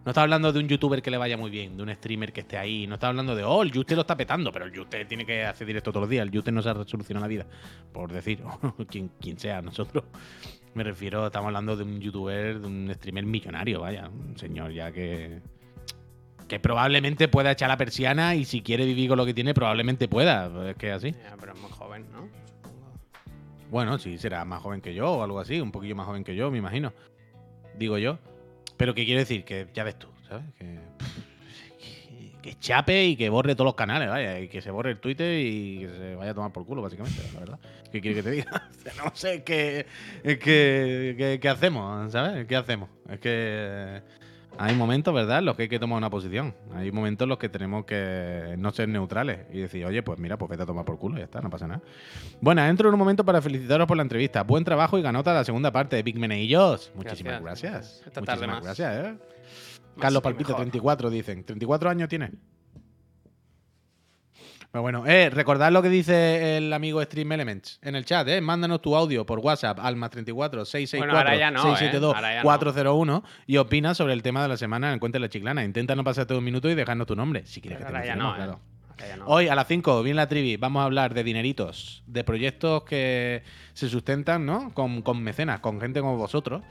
no está hablando de un youtuber que le vaya muy bien, de un streamer que esté ahí. No está hablando de, oh, el Juste lo está petando, pero el Juste tiene que hacer directo todos los días. El Juste no se ha solucionado la vida, por decir, (laughs) quien, quien sea, nosotros. Me refiero, estamos hablando de un youtuber, de un streamer millonario, vaya. Un señor ya que. Que probablemente pueda echar la persiana y si quiere vivir con lo que tiene, probablemente pueda. Es que así.
Ya, pero es muy joven, ¿no?
Bueno, sí, será más joven que yo o algo así, un poquillo más joven que yo, me imagino. Digo yo. Pero que quiero decir, que ya ves tú, ¿sabes? Que, que, que chape y que borre todos los canales, vaya, y que se borre el Twitter y que se vaya a tomar por culo, básicamente, la verdad. ¿Qué quiere que te diga? (laughs) O sea, no sé qué, es que, qué- qué hacemos, ¿sabes? ¿Qué hacemos? Es que hay momentos, ¿verdad?, en los que hay que tomar una posición. Hay momentos en los que tenemos que no ser neutrales y decir, oye, pues mira, pues vete a tomar por culo y ya está, no pasa nada. Bueno, entro en un momento para felicitaros por la entrevista. Buen trabajo y ganota la segunda parte de Big Menellos. Muchísimas
Gracias.
gracias.
Esta tarde
Muchísimas
más.
gracias, ¿eh?
Más
Carlos
mejor.
34, dicen. ¿34 años tiene? Pero bueno, eh, recordad lo que dice el amigo Stream Elements en el chat, ¿eh? Mándanos tu audio por WhatsApp al más 34 664
Bueno, no, ¿eh?
672
Ahora ya no.
401 y opina sobre el tema de la semana en el Cuente de la Chiclana. Intenta no pasarte un minuto y dejarnos tu nombre, si quieres que te
no, ¿eh?
claro.
No.
Hoy a las 5, bien la trivi, vamos a hablar de dineritos, de proyectos que se sustentan, ¿no? Con, con mecenas, con gente como vosotros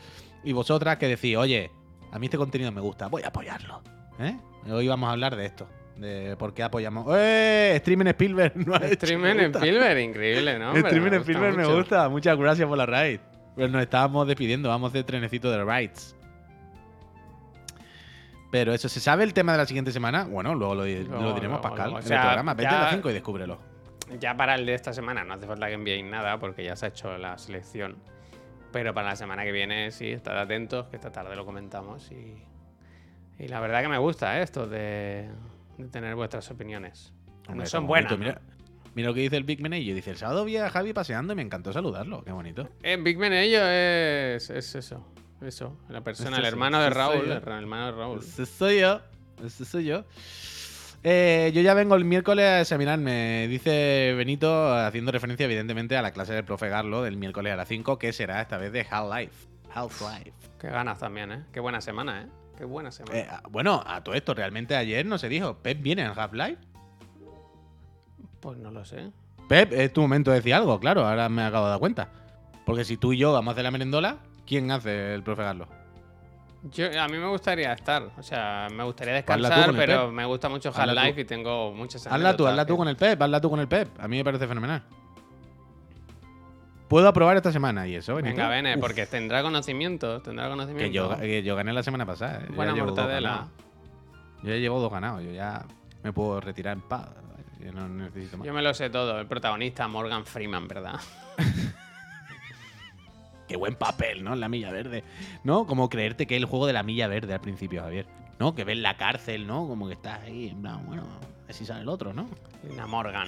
y vosotras que decís, oye, a mí este contenido me gusta, voy a apoyarlo. ¿eh? Hoy vamos a hablar de esto, de por qué apoyamos. ¡Eh! Streaming Spielberg no gusta.
Spielberg, increíble, ¿no?
Streaming Spielberg me gusta, muchas gracias por la raid. Pues nos estábamos despidiendo, vamos de trenecito de raids. Pero eso, ¿se sabe el tema de la siguiente semana? Bueno, luego lo, diremos, Pascal.
O
en el programa. Vete
ya-
a las 5 y descúbrelo.
Ya para el de esta semana no hace falta que enviéis nada porque ya se ha hecho la selección. Pero para la semana que viene sí, estad atentos, que esta tarde lo comentamos. Y, y la verdad que me gusta ¿eh? esto de, de tener vuestras opiniones.
Hombre,
no son buenas.
bonito, Mira, mira lo que dice el Big Menello. Dice, el sábado vi a Javi paseando y me encantó saludarlo. Qué bonito.
¿no? Eh, Big Ben ello es, es eso. Eso. La persona,
Este
el hermano de Raúl. El hermano de Raúl.
Ese soy yo. Ese soy yo. Eh, yo ya vengo el miércoles a examinarme, dice Benito, haciendo referencia evidentemente a la clase del profe Garlo del miércoles a las 5, que será esta vez de Half-Life. Half-Life.
Qué ganas también, ¿eh? Qué buena semana, ¿eh? Qué buena semana.
Eh, bueno, a todo esto, realmente ayer no se dijo, ¿Pep viene en Half-Life?
Pues no lo sé.
Pep, es tu momento de decir algo, claro, ahora me acabo de dar cuenta. Porque si tú y yo vamos a hacer la merendola, ¿quién hace el profe Carlos?
Yo, a mí me gustaría estar, o sea, me gustaría
tú
descansar, pero me gusta mucho. Half-Life y tengo muchas
Hazla tú, hazla tú con el Pep, hazla tú con el Pep. A mí me parece fenomenal. Puedo aprobar esta semana y eso.
Venga, Bene,
Uf,
porque tendrá conocimientos, tendrá conocimiento.
Que yo, que yo gané la semana pasada. eh. Yo
Buena mortadela.
Yo ya llevo dos ganados. Yo ya me puedo retirar en paz. Yo no necesito más.
Yo me lo sé todo, el protagonista Morgan Freeman, ¿verdad? (laughs)
Qué buen papel, ¿no? En la milla verde. ¿No? Como creerte que es el juego de la milla verde al principio, Javier. ¿No? Que ves la cárcel, ¿no? Como que estás ahí, en plan, bueno, así sale el otro, ¿no?
Una Morgan.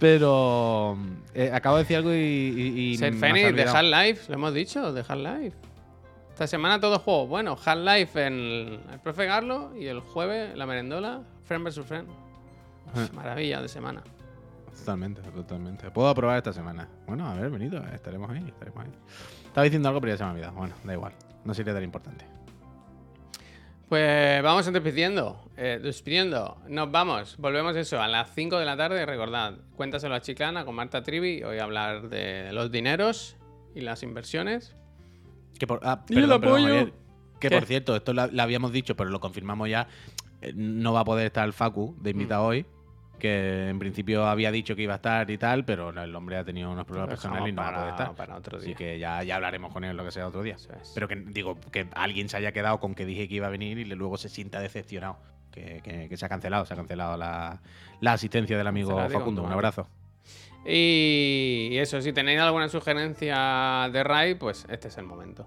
Pero eh, acabo de decir algo y. y, y
Ser Fénix de. Half-Life, lo hemos dicho, de Half-Life. Esta semana todos juegos buenos. Half-Life en el, el profe Carlos y el jueves la merendola, Friend vs. Friend.
Eh.
Maravilla de semana.
Totalmente, totalmente. Puedo aprobar esta semana. Bueno, a ver, Benito, estaremos ahí, estaremos ahí. Estaba diciendo algo, pero ya se me ha olvidado. Bueno, da igual. No sería tan importante.
Pues vamos despidiendo. Eh, despidiendo. Nos vamos. Volvemos eso a las 5 de la tarde. Recordad, cuéntaselo a Chiclana con Marta Trivi. Hoy a hablar de los dineros y las inversiones.
Que por, ah,
Y el
perdón,
apoyo.
Que
¿Qué?
por cierto, esto lo, lo habíamos dicho, pero lo confirmamos ya. Eh, No va a poder estar el Facu de invitado
Mm.
hoy. Que en principio había dicho que iba a estar y tal, pero el hombre ha tenido unos problemas personales y no va a poder
para,
estar.
para otro
Así que ya, ya hablaremos con él lo que sea otro día.
Es.
Pero que digo, que alguien se haya quedado con que dije que iba a venir y luego se sienta decepcionado. Que, que- que se ha cancelado, se ha cancelado la, la asistencia del amigo
digo,
Facundo. Un abrazo.
Y eso, si tenéis alguna sugerencia de raid, pues este es el momento.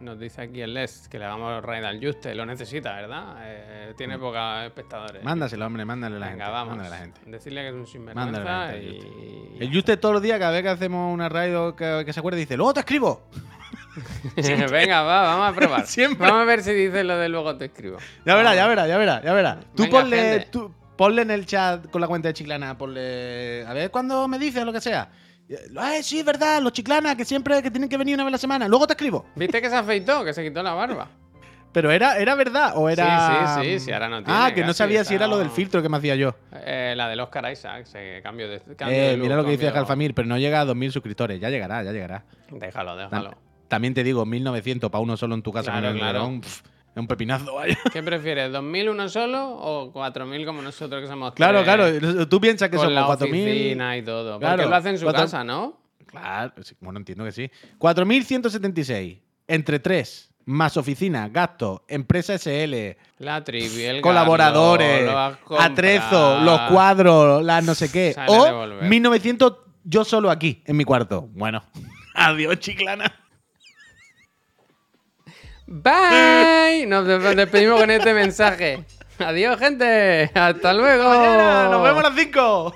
Nos dice aquí el Les que le hagamos raid al Juste. Lo necesita, ¿verdad? Eh, tiene
Mm.
pocos espectadores.
Mándaselo, hombre, mándale a la
Venga,
gente.
vamos.
Mándale a la gente.
Decirle que es un sinvergüenza
gente
y...
El Juste todos los días, cada vez que hacemos una raid o que, que se acuerde, dice, luego te escribo. (laughs)
Venga, va, vamos a probar. (laughs)
Siempre.
Vamos a ver si dice lo de luego te escribo.
Ya verá, ya verá, ya verá, ya verá. Tú
Venga,
ponle, tú ponle en el chat con la cuenta de Chiclana, ponle. A ver cuándo me dice lo que sea. Eh, sí, es verdad, los Chiclana, que siempre que tienen que venir una vez a la semana. Luego te escribo.
¿Viste que se afeitó? Que se quitó la barba.
Pero era, era verdad o era.
Sí, sí, sí, sí, ahora no tiene,
Ah, que no sabía si era lo del filtro que me hacía yo.
Eh, la del Oscar Isaac, se cambio de. cambio
Eh,
de
mira lo que dice
cambio-
Jalfamir, pero no llega a 2.000 suscriptores. Ya llegará, ya llegará.
Déjalo, déjalo.
También te digo, 1.900 para uno solo en tu casa
Claro,
con el
claro.
Es un pepinazo, vaya. (laughs)
¿Qué prefieres? ¿2.000 uno solo o 4.000 como nosotros que somos
Claro,
tres,
claro. Tú piensas que
con
son
la
4.000.
oficina y todo.
Claro,
Porque lo hace en su
cuatro-
casa, ¿no?
Claro, bueno, entiendo que sí. 4.176 entre 3, más oficina, gasto, empresa SL,
La trivial.
colaboradores, atrezo, los cuadros, las no sé qué.
Sale
o
devolver.
1.900 yo solo aquí, en mi cuarto. Bueno, (laughs) adiós, chiclana.
Bye. Nos despedimos con este mensaje. Adiós, gente. Hasta luego.
Nos vemos a las 5.